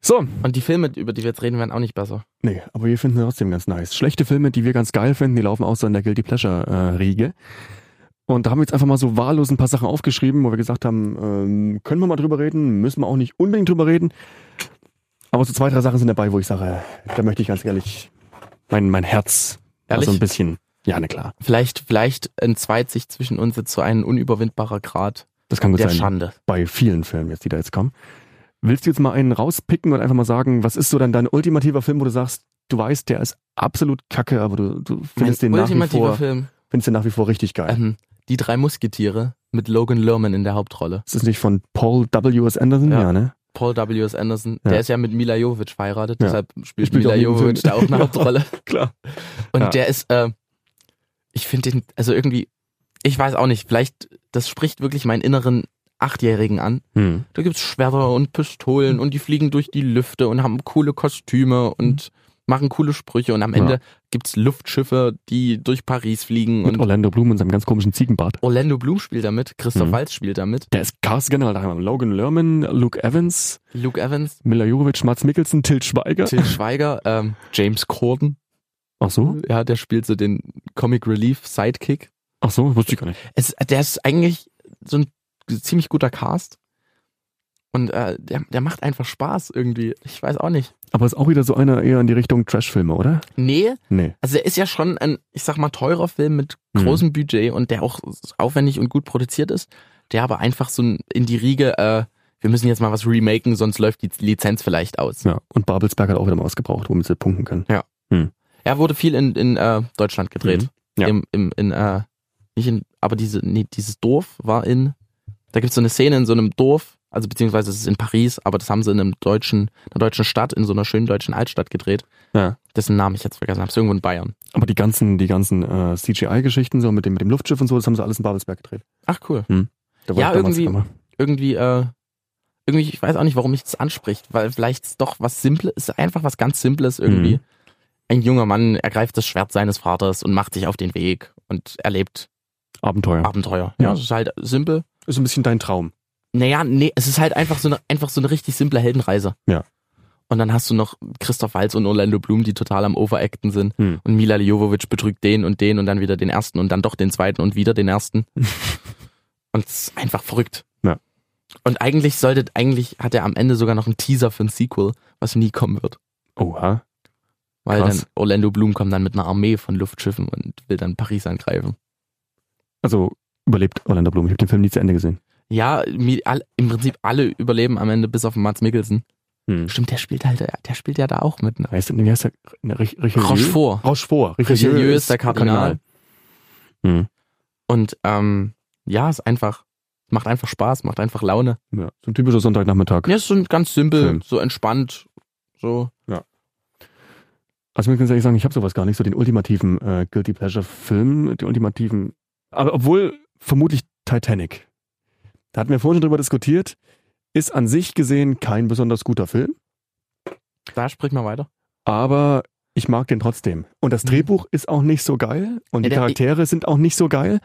So, Und die Filme, über die wir jetzt reden, werden auch nicht besser. nee, aber wir finden sie trotzdem ganz nice. Schlechte Filme, die wir ganz geil finden, die laufen auch so in der Guilty Pleasure äh. Und da haben wir jetzt einfach mal so wahllos ein paar Sachen aufgeschrieben, wo wir gesagt haben, ähm, können wir mal drüber reden, müssen wir auch nicht unbedingt drüber reden. Aber so zwei, drei Sachen sind dabei, wo ich sage, da möchte ich ganz ehrlich mein, mein Herz Ehrlich? so ein bisschen. Ja, na klar. Vielleicht, vielleicht entzweit sich zwischen uns jetzt so ein unüberwindbarer Grad Das kann gut der sein. Schande. Bei vielen Filmen jetzt, die da jetzt kommen. Willst du jetzt mal einen rauspicken und einfach mal sagen, was ist so dann dein ultimativer Film, wo du sagst, du weißt, der ist absolut kacke, aber du, du findest den, mein nach wie vor, Film. findest den nach wie vor richtig geil. Ähm, die drei Musketiere mit Logan Lerman in der Hauptrolle. Ist das nicht von Paul W.S. Anderson? Ja. Ja, ne? Paul W.S. Anderson, Ja. der ist ja mit Mila Jovovich verheiratet, Ja. deshalb spielt Spielt Mila auch Film. da auch eine Hauptrolle. (laughs) Klar. Und der ist, äh, ich finde den, also irgendwie, ich weiß auch nicht, vielleicht, das spricht wirklich meinen inneren Achtjährigen an. Hm. Da gibt's Schwerter und Pistolen und die fliegen durch die Lüfte und haben coole Kostüme und machen coole Sprüche und am Ja. Ende gibt's Luftschiffe, die durch Paris fliegen Mit und Orlando Bloom und seinem ganz komischen Ziegenbart. Orlando Bloom spielt damit, Christoph Mhm. Waltz spielt damit, Der ist Cast generell da. haben wir Logan Lerman, Luke Evans, Luke Evans, Mila Jovovich, Mats Mikkelsen, Til Schweiger. Till Schweiger, ähm, James Corden, Ach so? ja, der spielt so den Comic Relief Sidekick. Ach so, wusste ich gar nicht. Es, der ist eigentlich so ein ziemlich guter Cast. Und äh, der, der macht einfach Spaß irgendwie. Ich weiß auch nicht. Aber ist auch wieder so einer eher in die Richtung Trash-Filme, oder? Nee, Nee. also er ist ja schon ein, ich sag mal, teurer Film mit Mhm. großem Budget und der auch aufwendig und gut produziert ist. Der aber einfach so in die Riege, äh, wir müssen jetzt mal was remaken, sonst läuft die Lizenz vielleicht aus. Ja. Und Babelsberg hat auch wieder mal was gebraucht, womit sie punkten können. Er wurde viel in, in äh, Deutschland gedreht. Mhm. Ja. Im, im, in, äh, nicht in, aber diese, nee, dieses Dorf war in, da gibt's so eine Szene in so einem Dorf, also beziehungsweise es ist in Paris, aber das haben sie in einem deutschen, einer deutschen Stadt, in so einer schönen deutschen Altstadt gedreht. Ja. Dessen Namen ich jetzt vergessen habe. Ist irgendwo in Bayern. Aber die ganzen, die ganzen äh, CGI-Geschichten, so mit dem, mit dem Luftschiff und so, das haben sie alles in Babelsberg gedreht. Ach cool. Da war Ja, irgendwie-. Irgendwie, äh, irgendwie, ich weiß auch nicht, warum mich das anspricht, weil vielleicht ist doch was Simples, ist einfach was ganz Simples irgendwie. Mhm. Ein junger Mann ergreift das Schwert seines Vaters und macht sich auf den Weg und erlebt Abenteuer. Abenteuer. Ja. Ja, es ist halt simpel. Ist ein bisschen dein Traum. Naja, nee, es ist halt einfach so eine, einfach so eine richtig simple Heldenreise. Ja. Und dann hast du noch Christoph Waltz und Orlando Bloom, die total am Overacten sind. Hm. Und Mila Jovovich betrügt den und den und dann wieder den ersten und dann doch den zweiten und wieder den ersten. (laughs) und es ist einfach verrückt. Ja. Und eigentlich sollte, eigentlich hat er am Ende sogar noch einen Teaser für ein Sequel, was nie kommen wird. Oha. Weil Krass. dann Orlando Bloom kommt dann mit einer Armee von Luftschiffen und will dann Paris angreifen. Also überlebt Orlando Bloom. Ich habe den Film nie zu Ende gesehen. Ja, im Prinzip alle überleben am Ende, bis auf Mats Mikkelsen. Hm. Stimmt, der spielt halt, der spielt ja da auch mit. Ne? Heißt, wie heißt der? Ne, Rich- Richelieu? Rochefort. Rochefort. Richelieu ist der Kardinal. Hm. Und ähm, ja, ist einfach, macht einfach Spaß, macht einfach Laune. Ja, so ein typischer Sonntagnachmittag. Ja, ist so ganz simpel, Film. so entspannt, so. Also ich muss ganz ehrlich sagen, ich habe sowas gar nicht, so den ultimativen äh, Guilty Pleasure Film, den ultimativen, aber obwohl vermutlich Titanic. Da hatten wir vorhin schon drüber diskutiert, ist an sich gesehen kein besonders guter Film, Da sprich mal weiter. aber ich mag den trotzdem. Und das Mhm. Drehbuch ist auch nicht so geil und Ja, die Charaktere sind auch nicht so geil,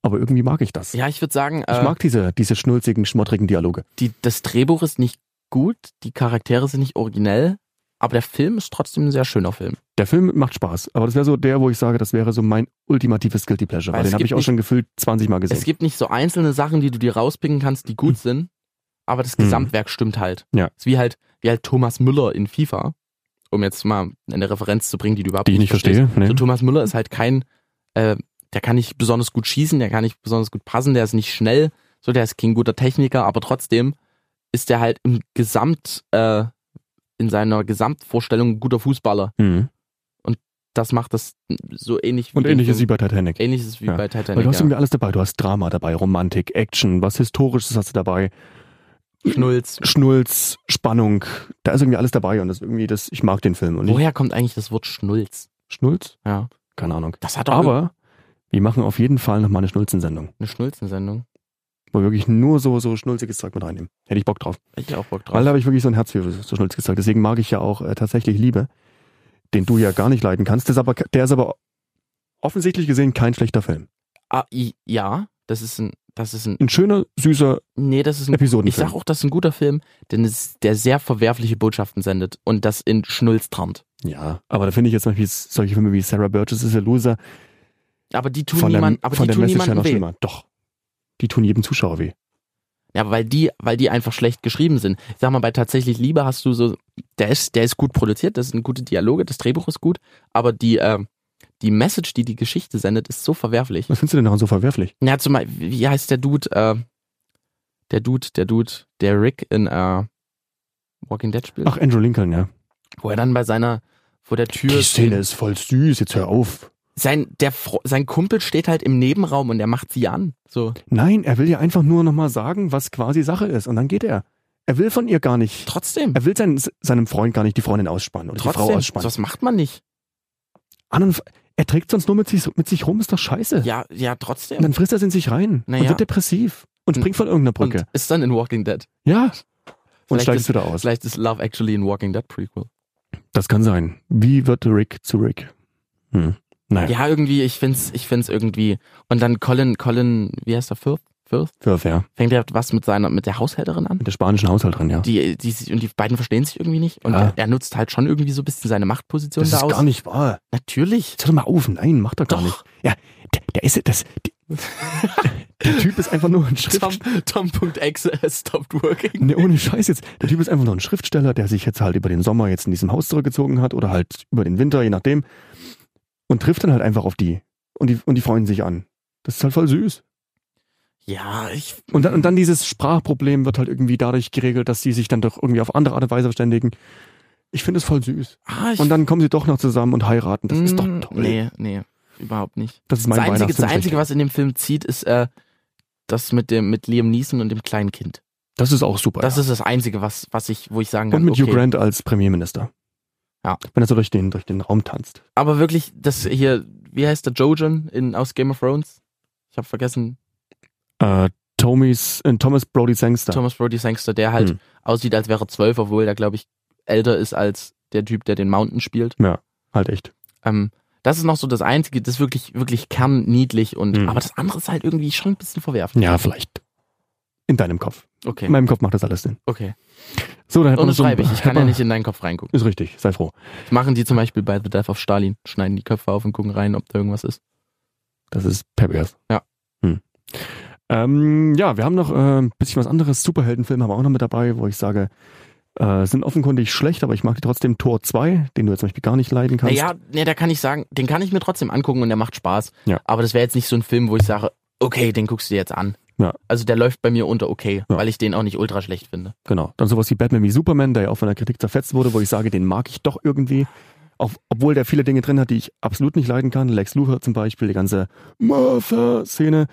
aber irgendwie mag ich das. Ja, ich würde sagen, Ich äh, mag diese, diese schnulzigen, schmottrigen Dialoge. die, das Drehbuch ist nicht gut, die Charaktere sind nicht originell, aber der Film ist trotzdem ein sehr schöner Film. Der Film macht Spaß, aber das wäre so der, wo ich sage, das wäre so mein ultimatives Guilty Pleasure, Weil den habe ich auch nicht- schon gefühlt 20 Mal gesehen. Es gibt nicht so einzelne Sachen, die du dir rauspicken kannst, die gut sind, aber das Mhm. Gesamtwerk stimmt halt. Ja. ist wie halt, wie halt Thomas Müller in FIFA, um jetzt mal eine Referenz zu bringen, die du überhaupt die ich nicht verstehst. verstehe. Nee. So Thomas Müller ist halt kein, äh, der kann nicht besonders gut schießen, der kann nicht besonders gut passen, der ist nicht schnell, so der ist kein guter Techniker, aber trotzdem ist der halt im Gesamt, äh, in seiner Gesamtvorstellung ein guter Fußballer. Mhm. das macht das so ähnlich Und den ähnliches wie bei Titanic. ähnliches wie Ja. bei Weil Titanic. du hast Ja. irgendwie alles dabei. Du hast Drama dabei, Romantik, Action, was Historisches hast du dabei, Schnulz. Schnulz, Spannung. Da ist irgendwie alles dabei und das ist irgendwie das, ich mag den Film. Und Woher kommt eigentlich das Wort Schnulz? Schnulz? Ja. Keine Ahnung. Das hat Aber wir machen auf jeden Fall nochmal eine Schnulzensendung, eine Schnulzensendung. Wir wirklich nur so, so schnulziges Zeug mit reinnehmen. Hätte ich Bock drauf. Hätte ich auch Bock drauf. Weil da habe ich wirklich so ein Herz für so schnulziges Zeug. Deswegen mag ich ja auch äh, tatsächlich Liebe, den du ja gar nicht leiden kannst. Der ist aber, der ist aber offensichtlich gesehen kein schlechter Film. ah, ja, das ist ein, das ist ein, Ein schöner, süßer nee, das ist ein, Episodenfilm. ich sag auch, das ist ein guter Film, denn es, der sehr verwerfliche Botschaften sendet und das in Schnulz tarnt. Ja, aber da finde ich jetzt zum Beispiel solche Filme wie Sarah Burgess is a Loser Aber die tun niemand, aber von die der tun Message noch weh. schlimmer. Doch. Die tun jedem Zuschauer weh. Ja, weil die, weil die einfach schlecht geschrieben sind. Ich sag mal, bei tatsächlich Liebe hast du so, der ist, der ist gut produziert, das sind gute Dialoge, das Drehbuch ist gut, aber die, äh, die Message, die die Geschichte sendet, ist so verwerflich. Was findest du denn daran so verwerflich? Ja, zum Beispiel, wie heißt der Dude, äh, der Dude, der Dude, der Rick in äh, Walking Dead spielt, Ach, Andrew Lincoln, ja. wo er dann bei seiner, vor der Tür, Die Szene ist voll süß, jetzt hör auf. Sein, der, sein Kumpel steht halt im Nebenraum und der macht sie an, so. Nein, er will ja einfach nur nochmal sagen, was quasi Sache ist. Und dann geht er. Er will von ihr gar nicht. Trotzdem, Er will seinen, seinem Freund gar nicht die Freundin ausspannen oder die Frau trotzdem, ausspannen. sowas macht man nicht. Anderen, er trägt sonst nur mit sich, mit sich rum, ist doch scheiße. Ja, ja, Und trotzdem. dann frisst er es in sich rein und Naja. wird depressiv und Und- springt von irgendeiner Brücke. Und ist dann in Walking Dead. ja. Und Vielleicht ist- es wieder aus. Vielleicht ist Love Actually ein Walking Dead Prequel. Das kann sein. Wie wird Rick zu Rick? Hm. Naja, Ja, irgendwie, ich find's, ich find's irgendwie. Und dann Colin, Colin, wie heißt er, Firth? Firth? Firth, ja. Fängt er was mit seiner, mit der Haushälterin an? Mit der spanischen Haushälterin, ja. Die, die, und die beiden verstehen sich irgendwie nicht. Und Ja. er, er nutzt halt schon irgendwie so ein bisschen seine Machtposition Das da ist aus. gar nicht wahr. Natürlich. Jetzt hör doch mal auf. Nein, macht er gar nicht. Ja, der, der ist das. Die, der Typ ist einfach nur ein Schrift. Tom, Tom.exe has stopped working. Nee, ohne Scheiß jetzt. Der Typ ist einfach nur ein Schriftsteller, der sich jetzt halt über den Sommer jetzt in diesem Haus zurückgezogen hat oder halt über den Winter, je nachdem. Und trifft dann halt einfach auf die. Und die, und die freuen sich an. Das ist halt voll süß. Ja, ich, Und dann, und dann dieses Sprachproblem wird halt irgendwie dadurch geregelt, dass sie sich dann doch irgendwie auf andere Art und Weise verständigen. Ich finde es voll süß. ah, ich Und dann kommen sie doch noch zusammen und heiraten. Das ist doch Mm, toll. Nee, nee, überhaupt nicht. Das ist mein Das Einzige, das Einzige, was in dem Film zieht, ist äh, das mit dem mit Liam Neeson und dem kleinen Kind. Das ist auch super. Das ja. ist das Einzige, was, was ich, wo ich sagen kann. und mit okay. Hugh Grant als Premierminister. Ja. Wenn er so durch den, durch den Raum tanzt. Aber wirklich, das hier, wie heißt der Jojen in aus Game of Thrones? Ich habe vergessen, Äh, Tomys, äh, Thomas Brody Sangster. Thomas Brody Sangster, der halt Hm. aussieht, als wäre er zwölf, obwohl der, glaube ich, älter ist als der Typ, der den Mountain spielt. Halt echt. Ähm, das ist noch so das Einzige, das ist wirklich, wirklich kernniedlich und, Hm. aber das andere ist halt irgendwie schon ein bisschen verwerflich. Ja, vielleicht. In deinem Kopf. Okay, In meinem Kopf macht das alles Sinn. okay. So, dann hätten wir noch so ein- Unterschreibe ich, ich kann ja (laughs) nicht in deinen Kopf reingucken. Ist richtig, sei froh. Das machen die zum Beispiel bei The Death of Stalin, schneiden die Köpfe auf und gucken rein, ob da irgendwas ist. Das ist pervers. Ja. Hm. Ähm, ja, wir haben noch äh, ein bisschen was anderes. Superheldenfilme haben wir auch noch mit dabei, wo ich sage, äh, sind offenkundig schlecht, aber ich mag die trotzdem Tor 2, den du jetzt zum Beispiel gar nicht leiden kannst. Naja, nee, da kann ich sagen, den kann ich mir trotzdem angucken und der macht Spaß. Ja. Aber das wäre jetzt nicht so ein Film, wo ich sage, okay, den guckst du dir jetzt an. Ja. Also der läuft bei mir unter okay, Ja. weil ich den auch nicht ultra schlecht finde. Genau. Dann sowas wie Batman wie Superman, der ja auch von der Kritik zerfetzt wurde, wo ich sage, den mag ich doch irgendwie. Auch, obwohl der viele Dinge drin hat, die ich absolut nicht leiden kann. Lex Luthor zum Beispiel, die ganze Martha-Szene.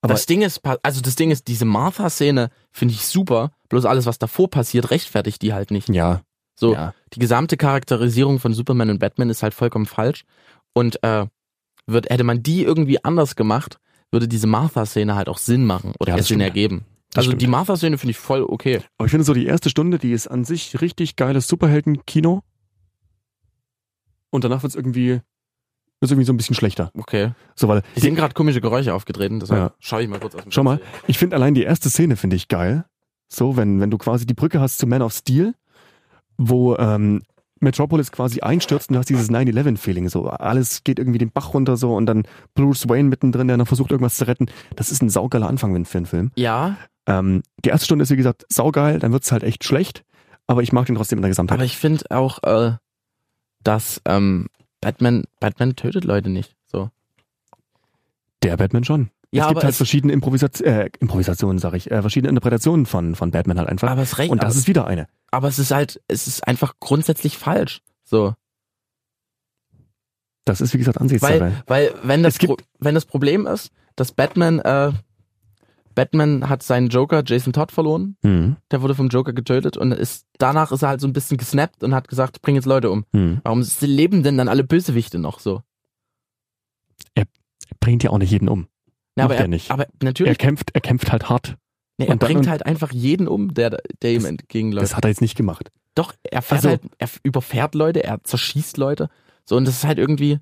Aber das Ding ist, also das Ding ist, diese Martha-Szene finde ich super, bloß alles, was davor passiert, rechtfertigt die halt nicht. ja, So, ja. die gesamte Charakterisierung von Superman und Batman ist halt vollkommen falsch. Und äh, wird, hätte man die irgendwie anders gemacht, würde diese Martha-Szene halt auch Sinn machen oder Ja, es Sinn ergeben. Das also stimmt. die Martha-Szene finde ich voll okay. Aber ich finde so die erste Stunde, die ist an sich richtig geiles Superhelden-Kino. Und danach wird's irgendwie, wird's irgendwie so ein bisschen schlechter. Okay. So, weil, Hier sind gerade komische Geräusche aufgetreten, deshalb Ja. schaue ich mal kurz aus dem Schau mal. Ich finde allein die erste Szene finde ich geil. So, wenn, wenn du quasi die Brücke hast zu Man of Steel, wo, ähm, Metropolis quasi einstürzt und du hast dieses 9-11-Feeling, so alles geht irgendwie den Bach runter so und dann Bruce Wayne mittendrin, der noch versucht irgendwas zu retten. Das ist ein saugeiler Anfang für einen Film. Ja, Ähm, die erste Stunde ist wie gesagt saugeil, dann wird's halt echt schlecht, aber ich mag den trotzdem in der Gesamtheit. aber ich finde auch, äh, dass ähm, Batman, Batman tötet Leute nicht. So. Der Batman schon. Ja, es gibt halt es- verschiedene Improvisat äh, Improvisationen, sag ich, äh, verschiedene Interpretationen von, von Batman halt einfach. Aber es recht. und das ist wieder eine. aber es ist halt, es ist einfach grundsätzlich falsch. So. Das ist, wie gesagt, Ansichtssache. Weil, weil wenn, das gibt- wenn das Problem ist, dass Batman, äh, Batman hat seinen Joker Jason Todd verloren, Mhm. der wurde vom Joker getötet und ist, danach ist er halt so ein bisschen gesnappt und hat gesagt, bring jetzt Leute um. Mhm. Warum leben denn dann alle Bösewichte noch so? Bringt ja auch nicht jeden um. Na, aber er er, nicht. aber Er natürlich, kämpft, er kämpft halt hart. nee, er und dann- bringt und- halt einfach jeden um, der, der ihm Das- entgegenläuft. Das hat er jetzt nicht gemacht. Doch, er fährt Also- halt, er überfährt Leute, er zerschießt Leute. So, und das ist halt irgendwie,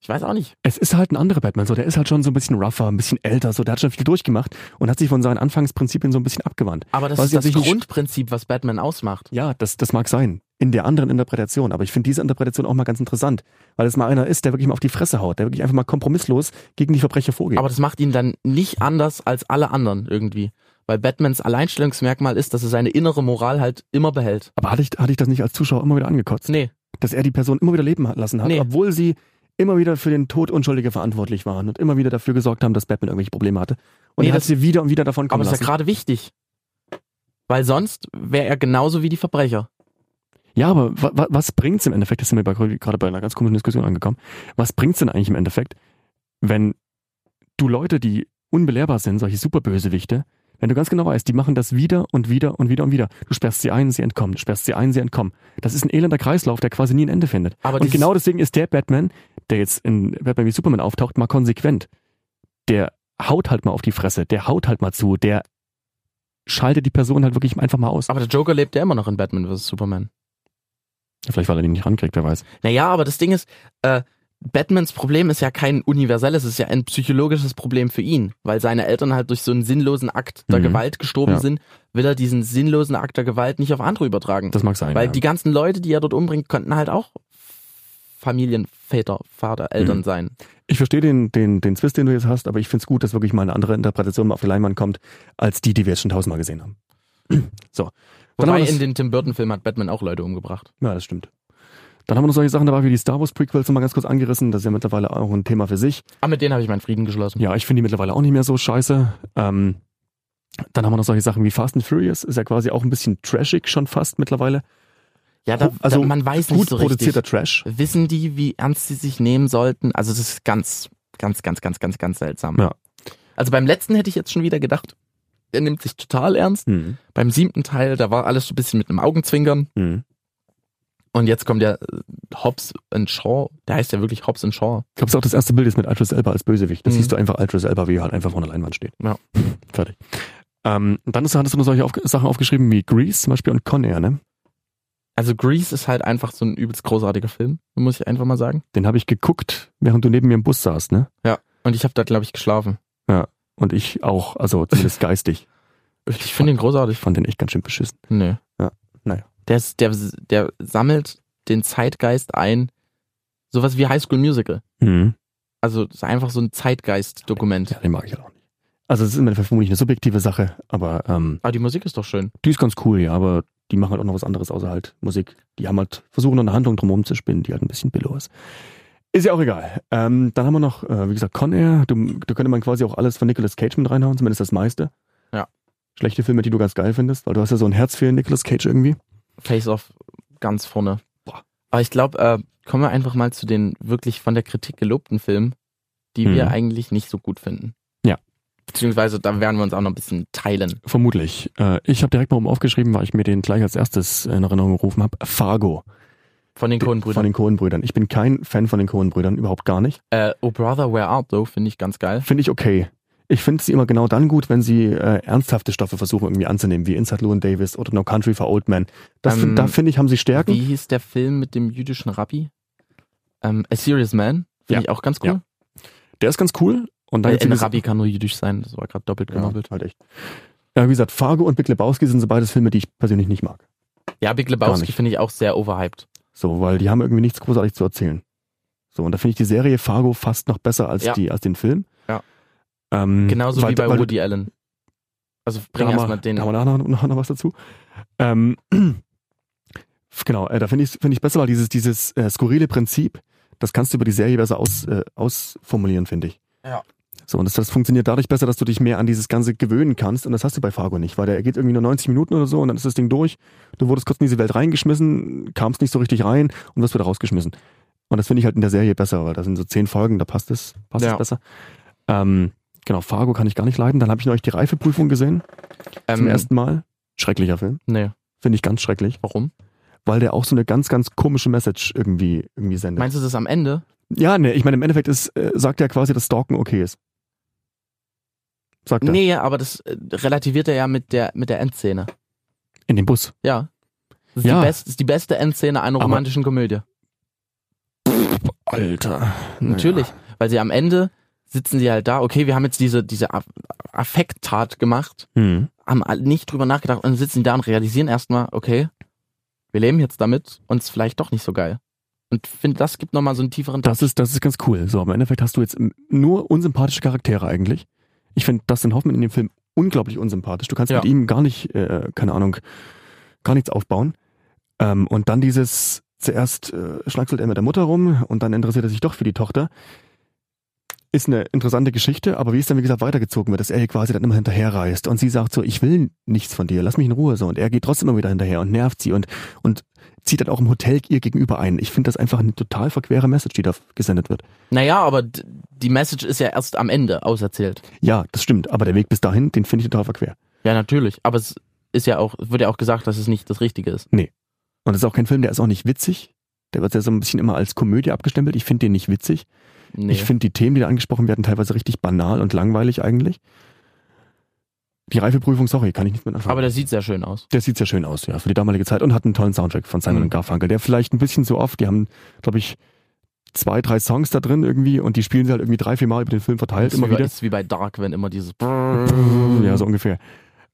ich weiß auch nicht. Es ist halt ein anderer Batman, so der ist halt schon so ein bisschen rougher, ein bisschen älter, so der hat schon viel durchgemacht und hat sich von seinen Anfangsprinzipien so ein bisschen abgewandt. Aber das Was ist das Grundprinzip, was Batman ausmacht. Ja, das, das mag sein. In der anderen Interpretation. Aber ich finde diese Interpretation auch mal ganz interessant, weil es mal einer ist, der wirklich mal auf die Fresse haut, der wirklich einfach mal kompromisslos gegen die Verbrecher vorgeht. Aber das macht ihn dann nicht anders als alle anderen irgendwie. Weil Batmans Alleinstellungsmerkmal ist, dass er seine innere Moral halt immer behält. Aber hatte ich, hatte ich das nicht als Zuschauer immer wieder angekotzt? Nee, Dass er die Person immer wieder leben lassen hat, Nee. obwohl sie immer wieder für den Tod Unschuldiger verantwortlich waren und immer wieder dafür gesorgt haben, dass Batman irgendwelche Probleme hatte. Und Nee, er hat sie wieder und wieder davon aber kommen das ist ja gerade wichtig. Weil sonst wäre er genauso wie die Verbrecher. Ja, aber wa wa was bringt's im Endeffekt? Das sind wir gerade bei einer ganz komischen Diskussion angekommen. Was bringt's denn eigentlich im Endeffekt, wenn du Leute, die unbelehrbar sind, solche Superbösewichte, wenn du ganz genau weißt, die machen das wieder und wieder und wieder und wieder. Du sperrst sie ein, sie entkommen. Du sperrst sie ein, sie entkommen. Das ist ein elender Kreislauf, der quasi nie ein Ende findet. Aber und genau deswegen ist der Batman, der jetzt in Batman wie Superman auftaucht, mal konsequent. Der haut halt mal auf die Fresse, der haut halt mal zu, der schaltet die Person halt wirklich einfach mal aus. Aber der Joker lebt ja immer noch in Batman vs. Superman. Vielleicht, weil er den nicht rankriegt, wer weiß. Naja, aber das Ding ist, äh, Batmans Problem ist ja kein universelles, es ist ja ein psychologisches Problem für ihn. Weil seine Eltern halt durch so einen sinnlosen Akt der Mhm. Gewalt gestorben Ja. sind, will er diesen sinnlosen Akt der Gewalt nicht auf andere übertragen. Das mag sein. Weil ja. die ganzen Leute, die er dort umbringt, könnten halt auch Familienväter, Vater, Eltern Mhm. sein. Ich verstehe den, den, den Twist, den du jetzt hast, aber ich finde es gut, dass wirklich mal eine andere Interpretation mal auf die Leinwand kommt, als die, die wir jetzt schon tausendmal gesehen haben. (clears throat) so. Dann Wobei in den Tim Burton-Filmen hat Batman auch Leute umgebracht. ja, das stimmt. Dann haben wir noch solche Sachen dabei wie die Star Wars Prequels nochmal ganz kurz angerissen. Das ist ja mittlerweile auch ein Thema für sich. Aber mit denen habe ich meinen Frieden geschlossen. Ja, ich finde die mittlerweile auch nicht mehr so scheiße. Ähm, dann haben wir noch solche Sachen wie Fast and Furious. Ist ja quasi auch ein bisschen trashig schon fast mittlerweile. Ja, da, Also da, man weiß Gut nicht so produzierter richtig. Trash. Wissen die, wie ernst sie sich nehmen sollten? Also das ist ganz, ganz, ganz, ganz, ganz, ganz seltsam. Ja. Also beim letzten hätte ich jetzt schon wieder gedacht, er nimmt sich total ernst. Hm. Beim siebten Teil, da war alles so ein bisschen mit einem Augenzwinkern. Hm. Und jetzt kommt ja äh, Hobbs and Shaw. Der heißt ja wirklich Hobbs and Shaw. Ich glaube, es auch das erste Bild ist mit Idris Elba als Bösewicht. Das Mhm. siehst du einfach Idris Elba, wie er halt einfach vor der Leinwand steht. Ja. (laughs) Fertig. Ähm, dann ist, hattest du noch solche auf, Sachen aufgeschrieben wie Grease zum Beispiel und Con Air, ne? Also Grease ist halt einfach so ein übelst großartiger Film, muss ich einfach mal sagen. Den habe ich geguckt, während du neben mir im Bus saßt, ne? Und ich habe da, glaube ich, geschlafen. Und ich auch, also zumindest (laughs) geistig. Ich finde ihn großartig. Ich fand den echt ganz schön beschissen. Nee. Ja, naja. Der, ist, der, der sammelt den Zeitgeist ein. Sowas wie High School Musical. Mhm. Also das ist einfach so ein Zeitgeist-Dokument. Ja, den mag ich halt auch nicht. Also es ist im Endeffekt vermutlich eine subjektive Sache, aber ähm, Aber die Musik ist doch schön. die ist ganz cool, ja, aber die machen halt auch noch was anderes außer halt Musik. Die haben halt, versuchen noch eine Handlung drumherum zu spinnen, die halt ein bisschen billow ist. Ist ja auch egal. Ähm, dann haben wir noch, äh, wie gesagt, Con Air. Du, da könnte man quasi auch alles von Nicolas Cage mit reinhauen, zumindest das meiste. Ja. Schlechte Filme, die du ganz geil findest, weil du hast ja so ein Herz für Nicolas Cage irgendwie. Face Off ganz vorne. Aber ich glaube, äh, kommen wir einfach mal zu den wirklich von der Kritik gelobten Filmen, die Mhm. wir eigentlich nicht so gut finden. Beziehungsweise da werden wir uns auch noch ein bisschen teilen. Vermutlich. Äh, ich habe direkt mal oben aufgeschrieben, weil ich mir den gleich als erstes in Erinnerung gerufen habe. Fargo. Von den Von Coen-Brüdern. den Coen-Brüdern. Ich bin kein Fan von den Coen-Brüdern, überhaupt gar nicht. Äh, oh Brother, Where Art Thou finde ich ganz geil. Finde ich okay. Ich finde sie immer genau dann gut, wenn sie äh, ernsthafte Stoffe versuchen irgendwie anzunehmen, wie Inside Llewyn Davis oder No Country for Old Men. Das, Ähm, find- da finde ich, haben sie Stärken. Wie hieß der Film mit dem jüdischen Rabbi? Ähm, A Serious Man. Finde Ja. ich auch ganz cool. Ja. Der ist ganz cool. Und dann ein diese- Rabbi kann nur jüdisch sein. Das war gerade doppelt ja, gemoppelt. halt echt. Ja, wie gesagt, Fargo und Big Lebowski sind so beides Filme, die ich persönlich nicht mag. Ja, Big Lebowski finde ich auch sehr overhyped. So, weil die haben irgendwie nichts großartig zu erzählen. So, und da finde ich die Serie Fargo fast noch besser als Ja. die, als den Film. Ja. Ähm, Genauso weil- wie bei weil- Woody Allen. Also bring erstmal den. Da haben wir nachher noch, noch was dazu. Ähm, (clears throat) genau, äh, da finde ich finde ich besser, weil dieses dieses äh, skurrile Prinzip, das kannst du über die Serie besser aus, äh, ausformulieren, finde ich. Ja. So, und das, das funktioniert dadurch besser, dass du dich mehr an dieses Ganze gewöhnen kannst. Und das hast du bei Fargo nicht, weil der geht irgendwie nur 90 Minuten oder so und dann ist das Ding durch. Du wurdest kurz in diese Welt reingeschmissen, kamst nicht so richtig rein und wirst wieder rausgeschmissen. Und das finde ich halt in der Serie besser, weil da sind so zehn Folgen, da passt es, passt Ja. es besser. Ähm, genau, Fargo kann ich gar nicht leiden. Dann habe ich neulich die Reifeprüfung gesehen, zum Ähm, ersten Mal. Schrecklicher Film. Nee, Finde ich ganz schrecklich, warum? weil der auch so eine ganz, ganz komische Message irgendwie, irgendwie sendet. Meinst du das am Ende? ja, nee, ich meine, im Endeffekt ist, äh, sagt er quasi, dass Stalken okay ist. Sagt er. Nee, aber das äh, relativiert er ja mit der, mit der Endszene. In dem Bus. Ja. Das ist, Ja. die, best, ist die beste Endszene einer Aber- romantischen Komödie. Alter. Natürlich. Weil sie am Ende sitzen sie halt da, okay, wir haben jetzt diese, diese Aff- Affekttat gemacht, Hm. haben nicht drüber nachgedacht und sitzen da und realisieren erstmal, okay, wir leben jetzt damit und es ist vielleicht doch nicht so geil. Und finde, das gibt nochmal so einen tieferen Das ist, das ist ganz cool. So, im Endeffekt hast du jetzt nur unsympathische Charaktere eigentlich. Ich finde Dustin Hoffman in dem Film unglaublich unsympathisch. Du kannst Ja. mit ihm gar nicht, äh, keine Ahnung, gar nichts aufbauen. Ähm, und dann dieses, zuerst äh, schlagselt er mit der Mutter rum und dann interessiert er sich doch für die Tochter. Ist eine interessante Geschichte, aber wie es dann, wie gesagt, weitergezogen wird, dass er quasi dann immer hinterherreist und sie sagt so, ich will nichts von dir, lass mich in Ruhe so. Und er geht trotzdem immer wieder hinterher und nervt sie und, und zieht dann auch im Hotel ihr gegenüber ein. Ich finde das einfach eine total verquere Message, die da gesendet wird. Naja, aber die Message ist ja erst am Ende auserzählt. Ja, das stimmt, aber der Weg bis dahin, den finde ich total verquer. Ja, natürlich. Aber es ist ja auch, wird ja auch gesagt, dass es nicht das Richtige ist. Und das ist auch kein Film, der ist auch nicht witzig. Der wird ja so ein bisschen immer als Komödie abgestempelt. Ich finde den nicht witzig. Nee. Ich finde die Themen, die da angesprochen werden, teilweise richtig banal und langweilig eigentlich. Die Reifeprüfung, sorry, kann ich nicht mit anfangen. aber der sieht sehr schön aus. der sieht sehr schön aus, ja, für die damalige Zeit und hat einen tollen Soundtrack von Simon Mhm. und Garfunkel, der vielleicht ein bisschen zu oft, die haben, glaube ich, zwei, drei Songs da drin irgendwie und die spielen sie halt irgendwie drei, vier Mal über den Film verteilt, ist, immer wie bei, wieder. ist wie bei Dark, wenn immer dieses. (laughs) Ja, so ungefähr.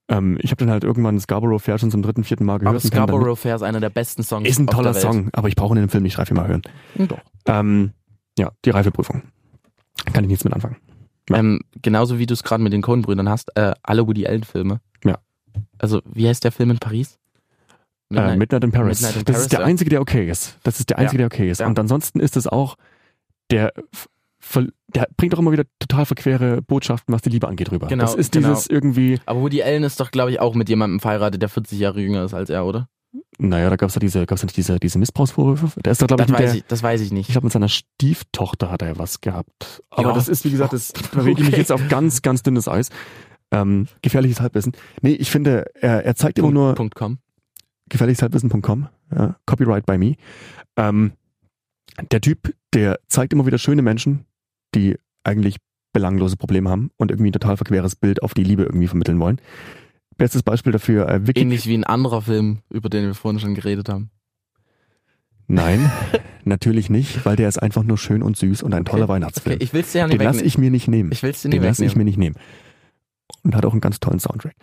Ähm, ich habe dann halt irgendwann Scarborough Fair schon zum dritten, vierten Mal gehört. Aber Scarborough Fair ist einer der besten Songs. ist ein toller. Song, aber ich brauche ihn in dem Film nicht drei, vier Mal hören. Doch. Ähm, ja, die Reifeprüfung. Kann ich nichts mit anfangen. Ja. Ähm, genauso wie du es gerade mit den Coen-Brüdern hast, äh, alle Woody Allen-Filme. Ja. Also, wie heißt der Film in Paris? Midnight, äh, Midnight in Paris. Midnight in das Paris, ist der ja. einzige, der okay ist. Das ist der einzige, der okay ist. Ja. Und ansonsten ist es auch der, der bringt auch immer wieder total verquere Botschaften, was die Liebe angeht, rüber. Genau, das ist genau. dieses irgendwie, Aber Woody Allen ist doch, glaube ich, auch mit jemandem verheiratet, der 40 Jahre jünger ist als er, oder? Naja, da gab's ja diese, gab's ja nicht diese, diese Missbrauchsvorwürfe. Der ist da, glaube ich, weiß, der, ich, das weiß ich ich nicht. glaube, mit seiner Stieftochter hat er was gehabt. Aber Ja. das ist, wie gesagt, das (laughs) bewege ich mich jetzt auf ganz, ganz dünnes Eis. Ähm, gefährliches Halbwissen. Nee, ich finde, er, er zeigt immer Punkt, nur, Punkt com. gefährlicheshalbwissen.com, ja, Copyright by me. Ähm, der Typ, der zeigt immer wieder schöne Menschen, die eigentlich belanglose Probleme haben und irgendwie ein total verqueres Bild auf die Liebe irgendwie vermitteln wollen. Bestes Beispiel dafür, äh, Wiki. Ähnlich wie ein anderer Film, über den wir vorhin schon geredet haben. Nein, (laughs) natürlich nicht, weil der ist einfach nur schön und süß und ein toller Okay, Weihnachtsfilm. Okay, ich will es dir ja nicht Den lasse ich mir nicht nehmen. Ich will es dir Den nicht lasse ich mir nicht nehmen. Und hat auch einen ganz tollen Soundtrack.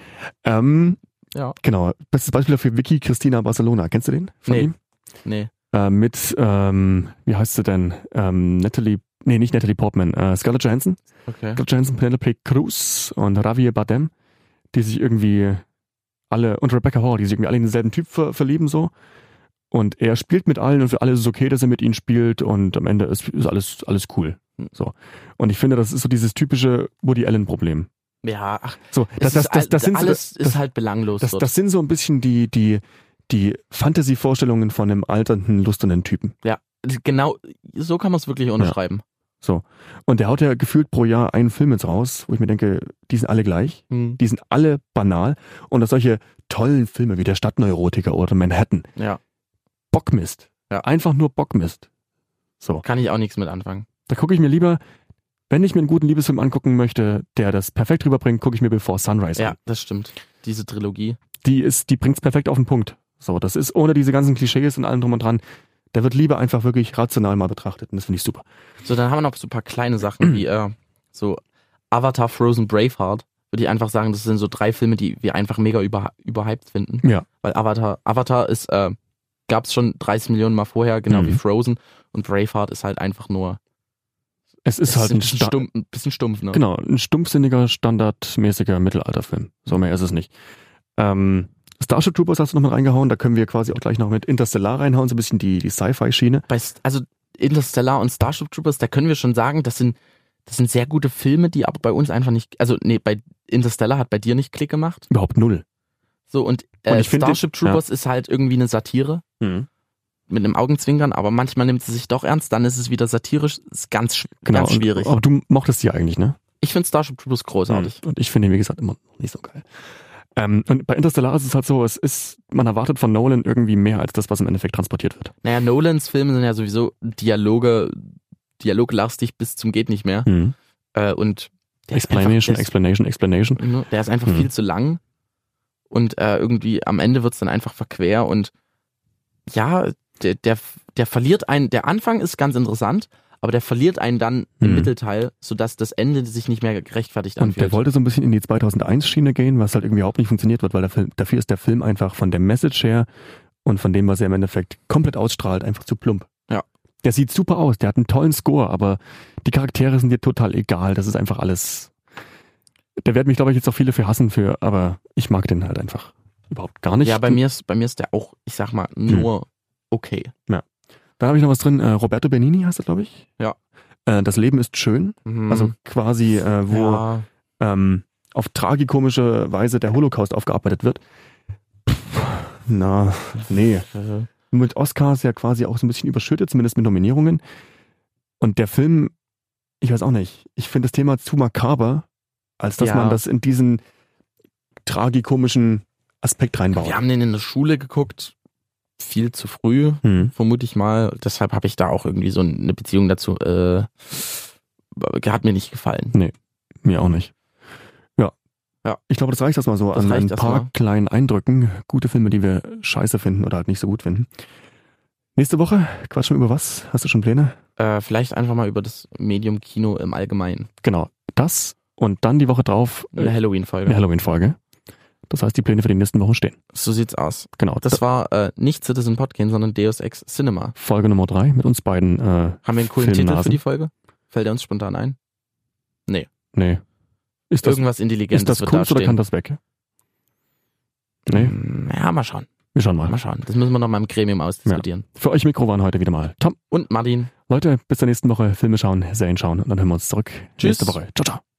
Ähm, Ja. Genau. Bestes Beispiel dafür Vicky Christina Barcelona. Kennst du den? Von Nee. ihm? Nee. Äh, mit, ähm, wie heißt sie denn? Ähm, Natalie, nee, nicht Natalie Portman, äh, Scarlett Johansson. Okay. Scarlett Johansson, Penelope Cruz und Javier Bardem, die sich irgendwie alle, und Rebecca Hall, die sich irgendwie alle in denselben Typ ver verlieben so. Und er spielt mit allen und für alle ist es okay, dass er mit ihnen spielt und am Ende ist, ist alles, alles cool. So. Und ich finde, das ist so dieses typische Woody Allen Problem. Ja, ach, So, das, das, das, das, sind alles das, ist halt belanglos. das, das sind so ein bisschen die, die, die Fantasy-Vorstellungen von einem alternden, lusternden Typen. genau, so kann man es wirklich unterschreiben. Und der haut ja gefühlt pro Jahr einen Film jetzt raus, wo ich mir denke, die sind alle gleich, Hm. die sind alle banal und dass solche tollen Filme wie der Stadtneurotiker oder Manhattan, Ja, Bockmist. Ja. Einfach nur Bockmist. So, kann ich auch nichts mit anfangen. da gucke ich mir lieber, wenn ich mir einen guten Liebesfilm angucken möchte, der das perfekt rüberbringt, gucke ich mir Before Sunrise Ja, an. das stimmt. Diese Trilogie. Die ist, die bringt's perfekt auf den Punkt. So, das ist ohne diese ganzen Klischees und allem drum und dran. Der wird lieber einfach wirklich rational mal betrachtet und das finde ich super. So, dann haben wir noch so ein paar kleine Sachen wie äh, so Avatar, Frozen, Braveheart. Würde ich einfach sagen, das sind so drei Filme, die wir einfach mega über, überhyped finden. Ja. Weil Avatar, Avatar ist, äh, gab es schon 30 Millionen Mal vorher, genau Mhm. wie Frozen. Und Braveheart ist halt einfach nur, Es ist es halt ein ein, bisschen, stumpf, ein bisschen stumpf, ne? genau, ein stumpfsinniger, standardmäßiger Mittelalterfilm. So mehr ist es nicht. Ähm, Starship Troopers hast du noch mit reingehauen, da können wir quasi auch gleich noch mit Interstellar reinhauen, so ein bisschen die, die Sci-Fi-Schiene. Also Interstellar und Starship Troopers, da können wir schon sagen, das sind, das sind sehr gute Filme, die aber bei uns einfach nicht, also nee, bei Interstellar hat bei dir nicht Klick gemacht. Überhaupt null. So, und, äh, Und Starship Troopers ist halt irgendwie eine Satire. mit einem Augenzwinkern, aber manchmal nimmt sie sich doch ernst, dann ist es wieder satirisch, ist ganz, Genau. ganz schwierig. Und, aber du mochtest die eigentlich, ne? ich finde Starship Troopers großartig. Mhm. Und ich finde ihn, wie gesagt, immer noch nicht so geil. Ähm, und bei Interstellar ist es halt so, es ist, man erwartet von Nolan irgendwie mehr als das, was im Endeffekt transportiert wird. Naja, Nolans Filme sind ja sowieso Dialoge, dialoglastig bis zum geht nicht mehr. Mhm. Äh, und der ist Explanation, einfach, Explanation, Explanation. ne, der ist einfach Mhm. viel zu lang. Und äh, irgendwie am Ende wird's dann einfach verquer und ja, der, der, der verliert einen, der Anfang ist ganz interessant, aber der verliert einen dann im Mhm. Mittelteil, sodass das Ende sich nicht mehr gerechtfertigt Und anfühlt. der wollte so ein bisschen in die 2001-Schiene gehen, was halt irgendwie überhaupt nicht funktioniert wird, weil der Film, dafür ist der Film einfach von der Message her und von dem, was er im Endeffekt komplett ausstrahlt, einfach zu plump. Ja. Der sieht super aus, der hat einen tollen Score, aber die Charaktere sind dir total egal. Das ist einfach alles. Da werden mich, glaube ich, jetzt auch viele für hassen für, aber ich mag den halt einfach überhaupt gar nicht. ja, bei mir ist, bei mir ist der auch, ich sag mal, nur okay. Da habe ich noch was drin. Äh, Roberto Benini heißt er, glaube ich. Ja. Äh, das Leben ist schön. Mhm. Also quasi, äh, wo ja, ähm, auf tragikomische Weise der Holocaust aufgearbeitet wird. Pff, na, nee. äh, Mit Oscars ja quasi auch so ein bisschen überschüttet, zumindest mit Nominierungen. Und der Film, ich weiß auch nicht, ich finde das Thema zu makaber, als dass Ja. man das in diesen tragikomischen Aspekt reinbaut. wir haben den in der Schule geguckt, viel zu früh, Hm. vermute ich mal. Deshalb habe ich da auch irgendwie so eine Beziehung dazu. Äh, hat mir nicht gefallen. Mir auch nicht. Ja. Ja. Ich glaube, das reicht erstmal so Das an ein paar kleinen Eindrücken. Gute Filme, die wir scheiße finden oder halt nicht so gut finden. Nächste Woche quatschen wir über was? Hast du schon Pläne? Äh, vielleicht einfach mal über das Medium Kino im Allgemeinen. Genau. Das und dann die Woche drauf Eine Halloween-Folge. eine Halloween-Folge. Das heißt, die Pläne für die nächsten Wochen stehen. So sieht's aus. Genau. Das war äh, nicht Citizen Podgame, sondern Deus Ex Cinema. Folge Nummer drei mit uns beiden. Äh, Haben wir einen coolen Titel für Filmnasen. die Folge? Fällt er uns spontan ein? Nee. Ist das, Irgendwas Intelligentes ist das Kunst oder kann das weg? Nee, Mm, Ja, mal schauen. wir schauen mal. Mal schauen. Das müssen wir noch mal im Gremium ausdiskutieren. Für euch Mikro waren heute wieder mal Tom. Und Martin. Leute, bis zur nächsten Woche Filme schauen, Serien schauen und dann hören wir uns zurück Tschüss. nächste Woche. Ciao, ciao.